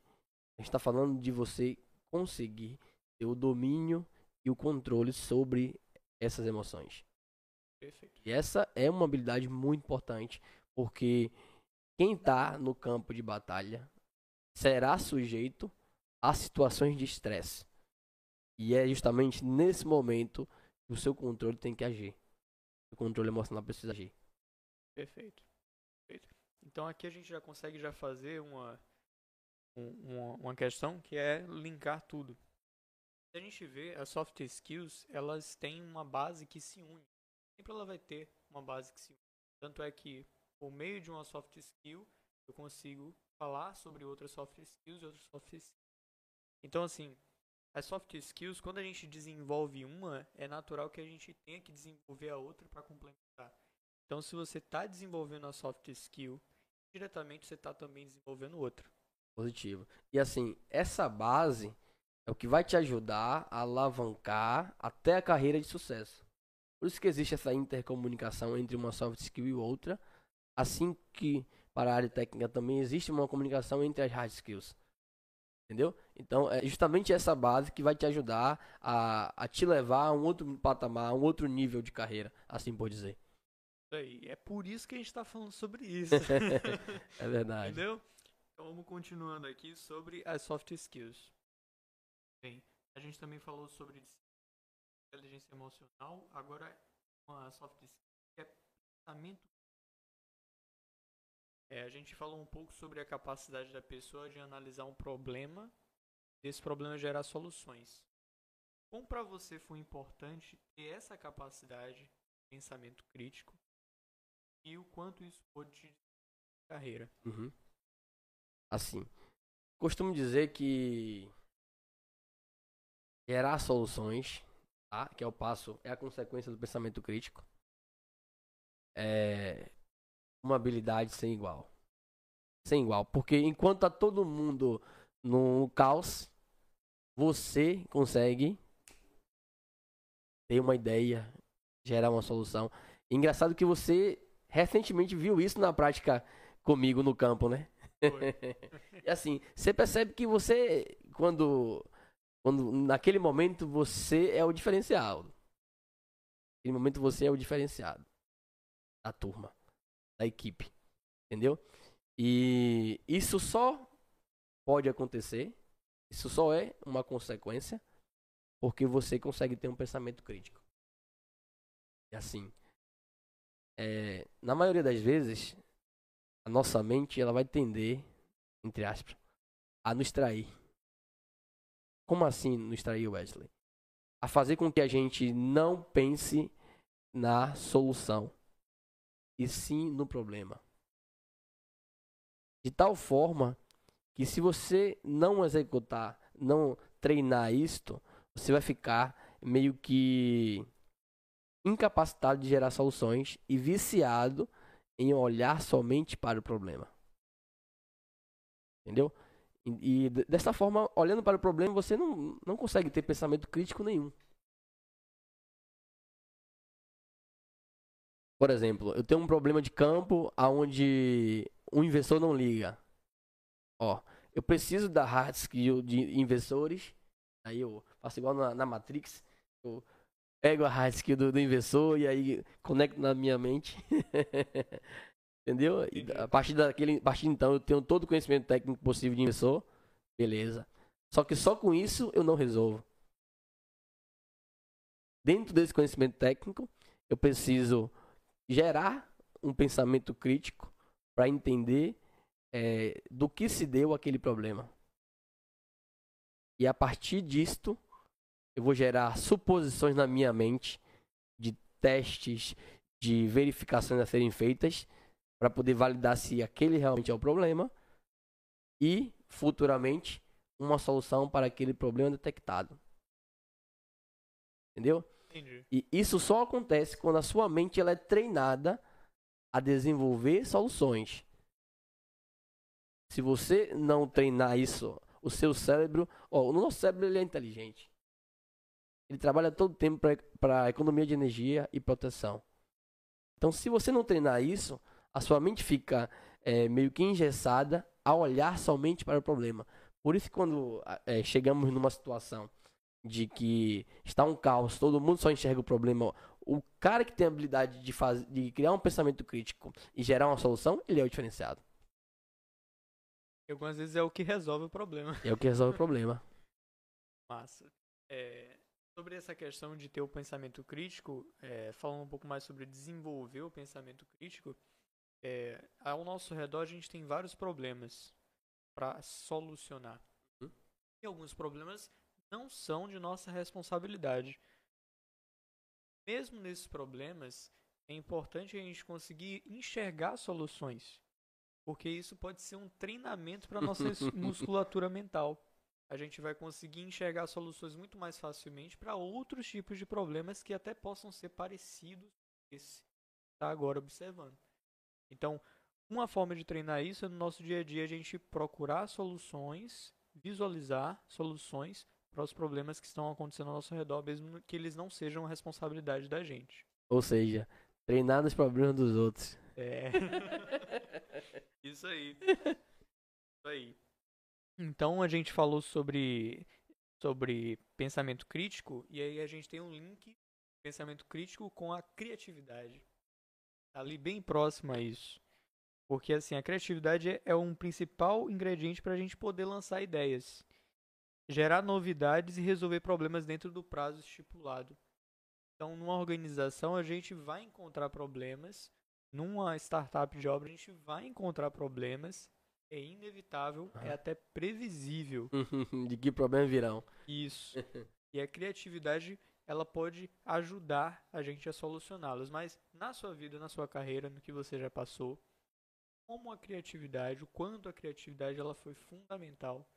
A gente tá falando de você conseguir ter o domínio e o controle sobre essas emoções. Perfeito. E essa é uma habilidade muito importante, porque quem está no campo de batalha será sujeito a situações de estresse. E é justamente nesse momento que o seu controle tem que agir. O controle emocional precisa agir. Perfeito. Perfeito. Então aqui a gente já consegue já fazer uma, uma, uma questão que é linkar tudo. Se a gente vê as soft skills, elas têm uma base que se une. Sempre ela vai ter uma base que se une. Tanto é que por meio de uma soft skill eu consigo falar sobre outras soft skills e outras soft skills. Então assim, as soft skills, quando a gente desenvolve uma, é natural que a gente tenha que desenvolver a outra para complementar. Então, se você está desenvolvendo a soft skill, diretamente você está também desenvolvendo outra. Positivo. E assim, essa base é o que vai te ajudar a alavancar até a carreira de sucesso. Por isso que existe essa intercomunicação entre uma soft skill e outra, assim que para a área técnica também existe uma comunicação entre as hard skills. Entendeu? Então, é justamente essa base que vai te ajudar a, a te levar a um outro patamar, a um outro nível de carreira, assim por dizer. É por isso que a gente está falando sobre isso. é verdade. Entendeu? Então vamos continuando aqui sobre as soft skills. Bem, a gente também falou sobre inteligência emocional, agora uma soft skill que é pensamento. É, a gente falou um pouco sobre a capacidade da pessoa de analisar um problema, desse problema gerar soluções. Como para você foi importante ter essa capacidade de pensamento crítico e o quanto isso pode te carreira? Uhum. Assim, costumo dizer que gerar soluções, tá? que é o passo, é a consequência do pensamento crítico, é uma habilidade sem igual. Sem igual. Porque enquanto tá todo mundo no caos, você consegue ter uma ideia, gerar uma solução. Engraçado que você recentemente viu isso na prática comigo no campo, né? e assim, você percebe que você, quando quando naquele momento você é o diferencial. Naquele momento você é o diferenciado da turma, da equipe. Entendeu? E isso só pode acontecer, isso só é uma consequência porque você consegue ter um pensamento crítico. E assim, é, na maioria das vezes, a nossa mente ela vai tender, entre aspas, a nos trair. Como assim nos trair, Wesley? A fazer com que a gente não pense na solução, e sim no problema. De tal forma que se você não executar, não treinar isto, você vai ficar meio que incapacitado de gerar soluções e viciado em olhar somente para o problema. Entendeu? E, e dessa forma, olhando para o problema, você não, não consegue ter pensamento crítico nenhum. Por exemplo, eu tenho um problema de campo onde um investidor não liga. Ó, eu preciso da hard skill de investidores. Aí eu faço igual na, na Matrix. Eu pego a hard skill do, do investidor e aí conecto na minha mente. Entendeu? E a partir daquele, a partir de então eu tenho todo o conhecimento técnico possível de investidor. Beleza. Só que só com isso eu não resolvo. Dentro desse conhecimento técnico, eu preciso gerar um pensamento crítico para entender é, do que se deu aquele problema. E a partir disto, eu vou gerar suposições na minha mente de testes, de verificações a serem feitas para poder validar se aquele realmente é o problema e futuramente uma solução para aquele problema detectado. Entendeu? Entendi. E isso só acontece quando a sua mente ela é treinada a desenvolver soluções. Se você não treinar isso, o seu cérebro, ó, o nosso cérebro ele é inteligente. Ele trabalha todo o tempo para economia de energia e proteção. Então, se você não treinar isso, a sua mente fica é, meio que engessada a olhar somente para o problema. Por isso, quando é, chegamos numa situação de que está um caos, todo mundo só enxerga o problema. O cara que tem a habilidade de, faz, de criar um pensamento crítico e gerar uma solução, ele é o diferenciado. Algumas vezes é o que resolve o problema. É o que resolve o problema. Massa. É, sobre essa questão de ter o pensamento crítico, é, falando um pouco mais sobre desenvolver o pensamento crítico, é, ao nosso redor a gente tem vários problemas para solucionar. Uhum. E alguns problemas não são de nossa responsabilidade. Mesmo nesses problemas, é importante a gente conseguir enxergar soluções, porque isso pode ser um treinamento para nossa musculatura mental. A gente vai conseguir enxergar soluções muito mais facilmente para outros tipos de problemas que até possam ser parecidos com esse que está agora observando. Então, uma forma de treinar isso é no nosso dia a dia a gente procurar soluções, visualizar soluções para os problemas que estão acontecendo ao nosso redor, mesmo que eles não sejam responsabilidade da gente. Ou seja, treinar nos problemas dos outros. É. Isso aí. Isso aí. Então a gente falou sobre sobre pensamento crítico e aí a gente tem um link pensamento crítico com a criatividade. Tá ali bem próximo a isso. Porque assim, a criatividade é um principal ingrediente para a gente poder lançar ideias gerar novidades e resolver problemas dentro do prazo estipulado. Então, numa organização, a gente vai encontrar problemas. Numa startup de obra, a gente vai encontrar problemas. É inevitável, é até previsível. de que problemas virão. Isso. e a criatividade, ela pode ajudar a gente a solucioná-los. Mas na sua vida, na sua carreira, no que você já passou, como a criatividade, o quanto a criatividade ela foi fundamental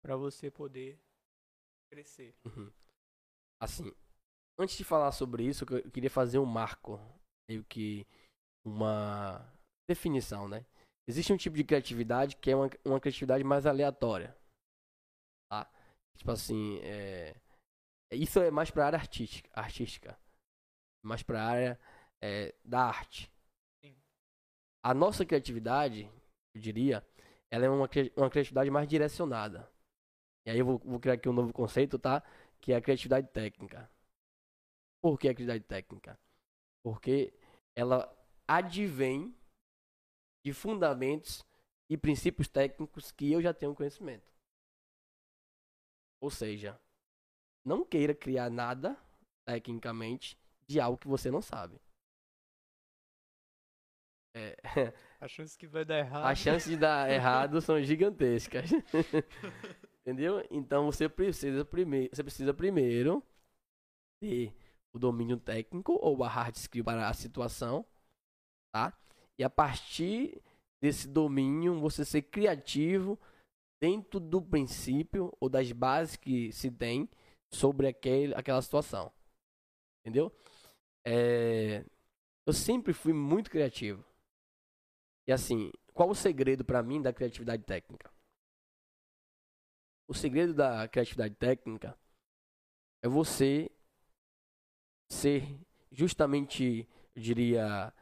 para você poder crescer. Uhum. Assim, antes de falar sobre isso, eu queria fazer um marco, meio que uma definição, né? Existe um tipo de criatividade que é uma, uma criatividade mais aleatória, tá? Tipo assim, é... isso é mais para área artística, artística, mais para área é, da arte. Sim. A nossa criatividade, eu diria, ela é uma, uma criatividade mais direcionada. E aí eu vou, vou criar aqui um novo conceito, tá? Que é a criatividade técnica. Por que a criatividade técnica? Porque ela advém de fundamentos e princípios técnicos que eu já tenho conhecimento. Ou seja, não queira criar nada tecnicamente de algo que você não sabe. É. A chance que vai dar errado. As chances de dar errado são gigantescas. Entendeu? Então você precisa primeiro, você precisa primeiro ter o domínio técnico ou a hard skill para a situação, tá? E a partir desse domínio você ser criativo dentro do princípio ou das bases que se tem sobre aquele, aquela situação. Entendeu? É, eu sempre fui muito criativo. E assim, qual o segredo para mim da criatividade técnica? O segredo da criatividade técnica é você ser justamente, eu diria,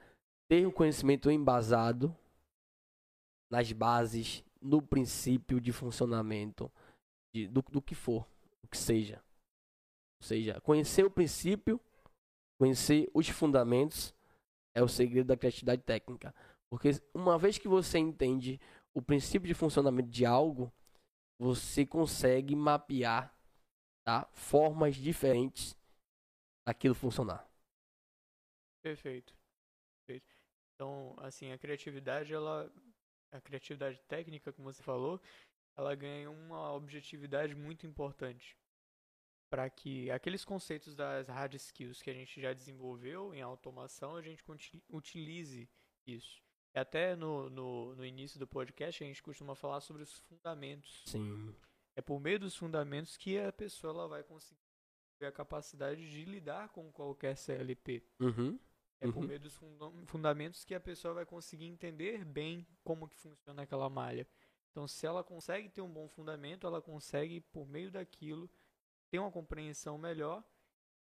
ter o conhecimento embasado nas bases, no princípio de funcionamento de, do, do que for, o que seja. Ou seja, conhecer o princípio, conhecer os fundamentos é o segredo da criatividade técnica. Porque uma vez que você entende o princípio de funcionamento de algo, você consegue mapear tá? formas diferentes daquilo funcionar. Perfeito. Então, assim, a criatividade, ela, a criatividade técnica, como você falou, ela ganha uma objetividade muito importante para que aqueles conceitos das hard skills que a gente já desenvolveu em automação, a gente utilize isso. É até no, no, no, início do podcast a gente costuma falar sobre os fundamentos. Sim. É por meio dos fundamentos que a pessoa ela vai conseguir ter a capacidade de lidar com qualquer CLP. Uhum. É por uhum. meio dos fundamentos que a pessoa vai conseguir entender bem como que funciona aquela malha. Então, se ela consegue ter um bom fundamento, ela consegue, por meio daquilo, ter uma compreensão melhor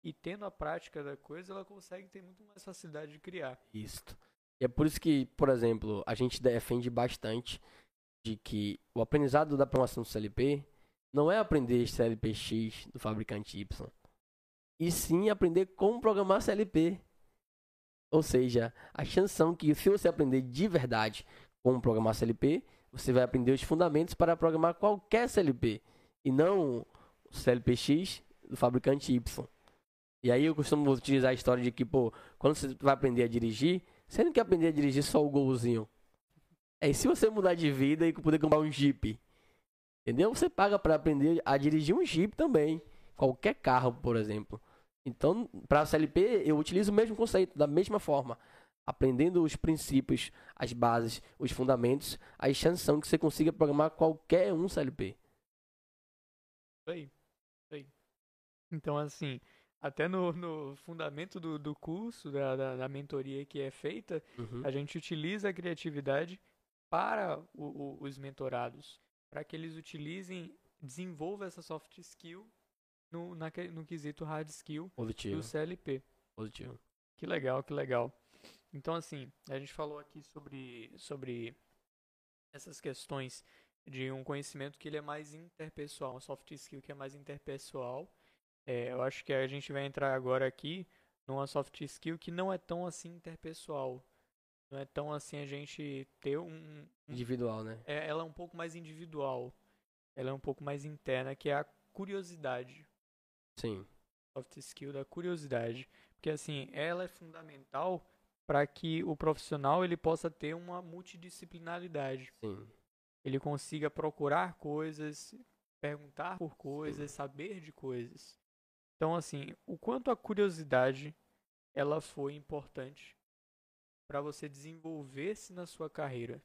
e tendo a prática da coisa, ela consegue ter muito mais facilidade de criar. Isso. E é por isso que, por exemplo, a gente defende bastante de que o aprendizado da programação do CLP não é aprender CLPX do fabricante Y, e sim aprender como programar CLP. Ou seja, a chance são que se você aprender de verdade como programar CLP, você vai aprender os fundamentos para programar qualquer CLP e não o CLPX do fabricante Y. E aí eu costumo utilizar a história de que, pô, quando você vai aprender a dirigir, você não quer aprender a dirigir só o golzinho. É, se você mudar de vida e poder comprar um Jeep, entendeu? Você paga para aprender a dirigir um Jeep também, qualquer carro, por exemplo. Então, para a CLP, eu utilizo o mesmo conceito, da mesma forma. Aprendendo os princípios, as bases, os fundamentos, as chances são que você consiga programar qualquer um CLP. Aí, aí. Então, assim, até no, no fundamento do, do curso, da, da, da, mentoria que é feita, uhum. a gente utiliza a criatividade para o, o, os mentorados, para que eles utilizem, desenvolvam essa soft skill no, no quesito hard skill Positivo. do CLP. Positivo. Que legal, que legal. Então, assim, a gente falou aqui sobre, sobre essas questões de um conhecimento que ele é mais interpessoal, um soft skill que é mais interpessoal. É, eu acho que a gente vai entrar agora aqui numa soft skill que não é tão assim interpessoal. Não é tão assim a gente ter um. um individual, né? É, ela é um pouco mais individual. Ela é um pouco mais interna, que é a curiosidade. Sim. Soft skill da curiosidade. Porque assim, ela é fundamental para que o profissional ele possa ter uma multidisciplinaridade. Sim. Ele consiga procurar coisas, perguntar por coisas, Sim. saber de coisas. Então assim, o quanto a curiosidade ela foi importante para você desenvolver-se na sua carreira.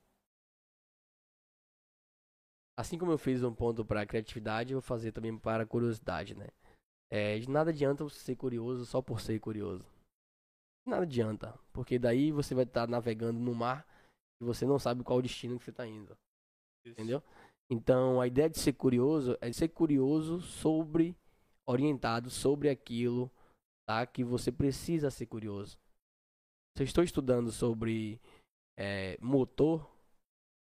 Assim como eu fiz um ponto para criatividade, eu vou fazer também para curiosidade, né? É, de nada adianta você ser curioso só por ser curioso. De nada adianta, porque daí você vai estar tá navegando no mar e você não sabe qual o destino que você está indo. Isso. Entendeu? Então, a ideia de ser curioso é ser curioso sobre, orientado sobre aquilo, tá? Que você precisa ser curioso. Se eu estou estudando sobre é, motor,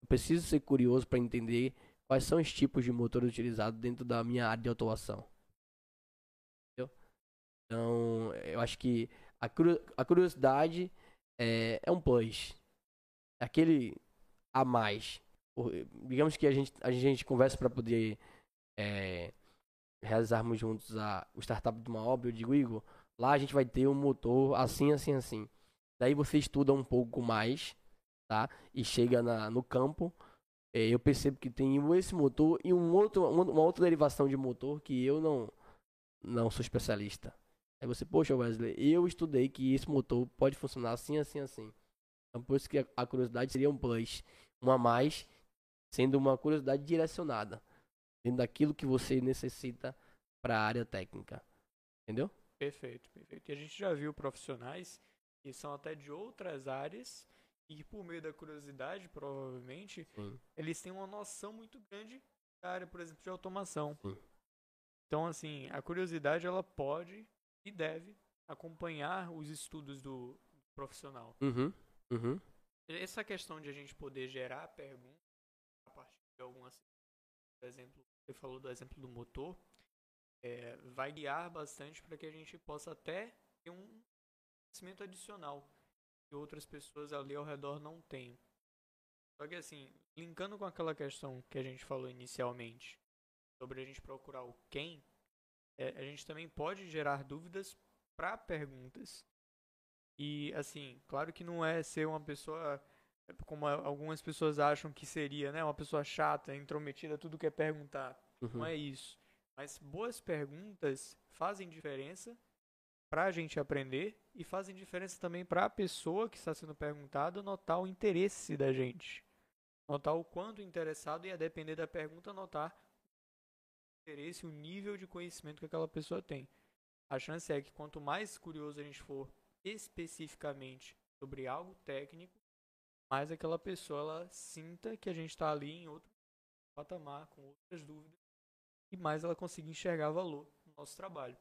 eu preciso ser curioso para entender quais são os tipos de motor utilizados dentro da minha área de atuação. Então, eu acho que a, a curiosidade é, é um plus. É aquele a mais. Digamos que a gente, a gente conversa para poder é, realizarmos juntos a, o startup de uma obra. Eu digo, Igor, lá a gente vai ter um motor assim, assim, assim. Daí você estuda um pouco mais, tá? E chega na, no campo. É, eu percebo que tem esse motor e um outro, uma outra derivação de motor que eu não, não sou especialista. Aí você, poxa, Wesley, eu estudei que esse motor pode funcionar assim, assim, assim. Então, por isso que a curiosidade seria um plus, um a mais, sendo uma curiosidade direcionada, dentro daquilo que você necessita para a área técnica. Entendeu? Perfeito, perfeito. E a gente já viu profissionais que são até de outras áreas e por meio da curiosidade, provavelmente, Sim. eles têm uma noção muito grande da área, por exemplo, de automação. Sim. Então, assim, a curiosidade ela pode e deve acompanhar os estudos do profissional. Uhum, uhum. Essa questão de a gente poder gerar perguntas a partir de algumas. Por exemplo, você falou do exemplo do motor, é, vai guiar bastante para que a gente possa até ter um conhecimento adicional que outras pessoas ali ao redor não tenham. Só que assim, linkando com aquela questão que a gente falou inicialmente, sobre a gente procurar o quem, é, a gente também pode gerar dúvidas para perguntas. E, assim, claro que não é ser uma pessoa, como algumas pessoas acham que seria, né? Uma pessoa chata, intrometida, tudo quer perguntar. Uhum. Não é isso. Mas boas perguntas fazem diferença para a gente aprender e fazem diferença também para a pessoa que está sendo perguntada notar o interesse da gente. Notar o quanto interessado e, a depender da pergunta, notar interesse, o nível de conhecimento que aquela pessoa tem. A chance é que quanto mais curioso a gente for especificamente sobre algo técnico, mais aquela pessoa ela sinta que a gente está ali em outro patamar, com outras dúvidas, e mais ela conseguir enxergar valor no nosso trabalho.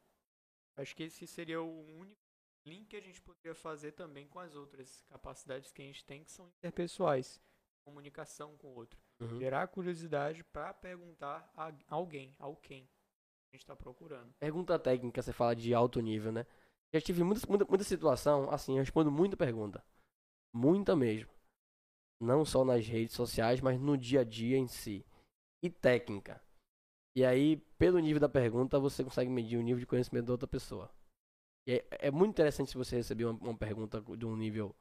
Acho que esse seria o único link que a gente poderia fazer também com as outras capacidades que a gente tem, que são interpessoais, comunicação com o outro. Uhum. Gerar curiosidade para perguntar a alguém, ao quem a gente está procurando. Pergunta técnica, você fala de alto nível, né? Já tive muita, muita, muita situação, assim, eu respondo muita pergunta. Muita mesmo. Não só nas redes sociais, mas no dia a dia em si. E técnica. E aí, pelo nível da pergunta, você consegue medir o nível de conhecimento da outra pessoa. E é, é muito interessante se você receber uma, uma pergunta de um nível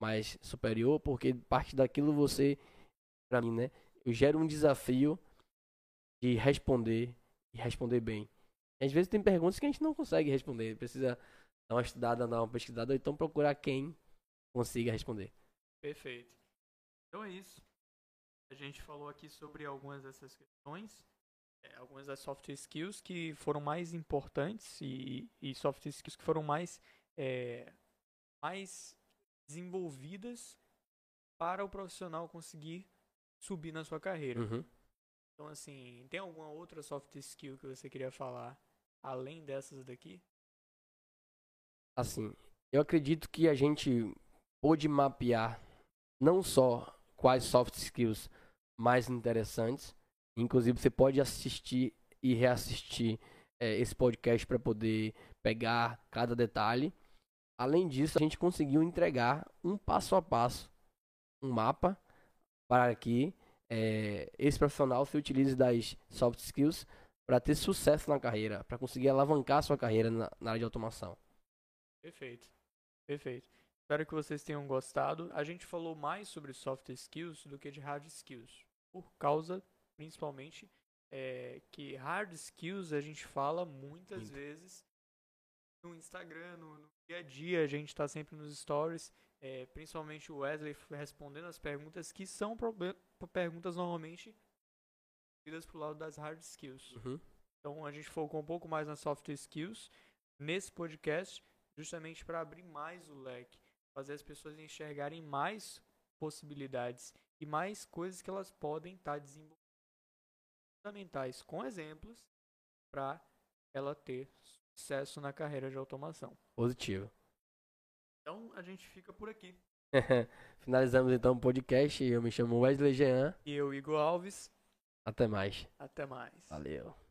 mais superior, porque parte daquilo você, pra mim, né? Eu gero um desafio de responder e responder bem. E às vezes tem perguntas que a gente não consegue responder, precisa dar uma estudada, dar uma pesquisada, ou então procurar quem consiga responder. Perfeito. Então é isso. A gente falou aqui sobre algumas dessas questões, é, algumas das soft skills que foram mais importantes e, e soft skills que foram mais, é, mais desenvolvidas para o profissional conseguir subir na sua carreira. Uhum. Então, assim, tem alguma outra soft skill que você queria falar além dessas daqui? Assim, eu acredito que a gente pôde mapear não só quais soft skills mais interessantes, inclusive você pode assistir e reassistir é, esse podcast para poder pegar cada detalhe. Além disso, a gente conseguiu entregar um passo a passo, um mapa para que é, esse profissional se utilize das soft skills para ter sucesso na carreira, para conseguir alavancar sua carreira na, na, área de automação. Perfeito, perfeito. Espero que vocês tenham gostado. A gente falou mais sobre soft skills do que de hard skills, por causa, principalmente, é, que hard skills a gente fala muitas vezes no Instagram, no, no, dia a dia, a gente está sempre nos stories, é, principalmente o Wesley respondendo as perguntas que são perguntas normalmente vidas pro lado das hard skills. Uhum. Então a gente focou um pouco mais nas soft skills nesse podcast, justamente para abrir mais o leque, fazer as pessoas enxergarem mais possibilidades e mais coisas que elas podem estar tá desenvolvendo fundamentais com exemplos para ela ter sucesso na carreira de automação. Positivo. Então a gente fica por aqui. Finalizamos então o podcast. Eu me chamo Wesley Jean. E eu, Igor Alves. Até mais. Até mais. Valeu.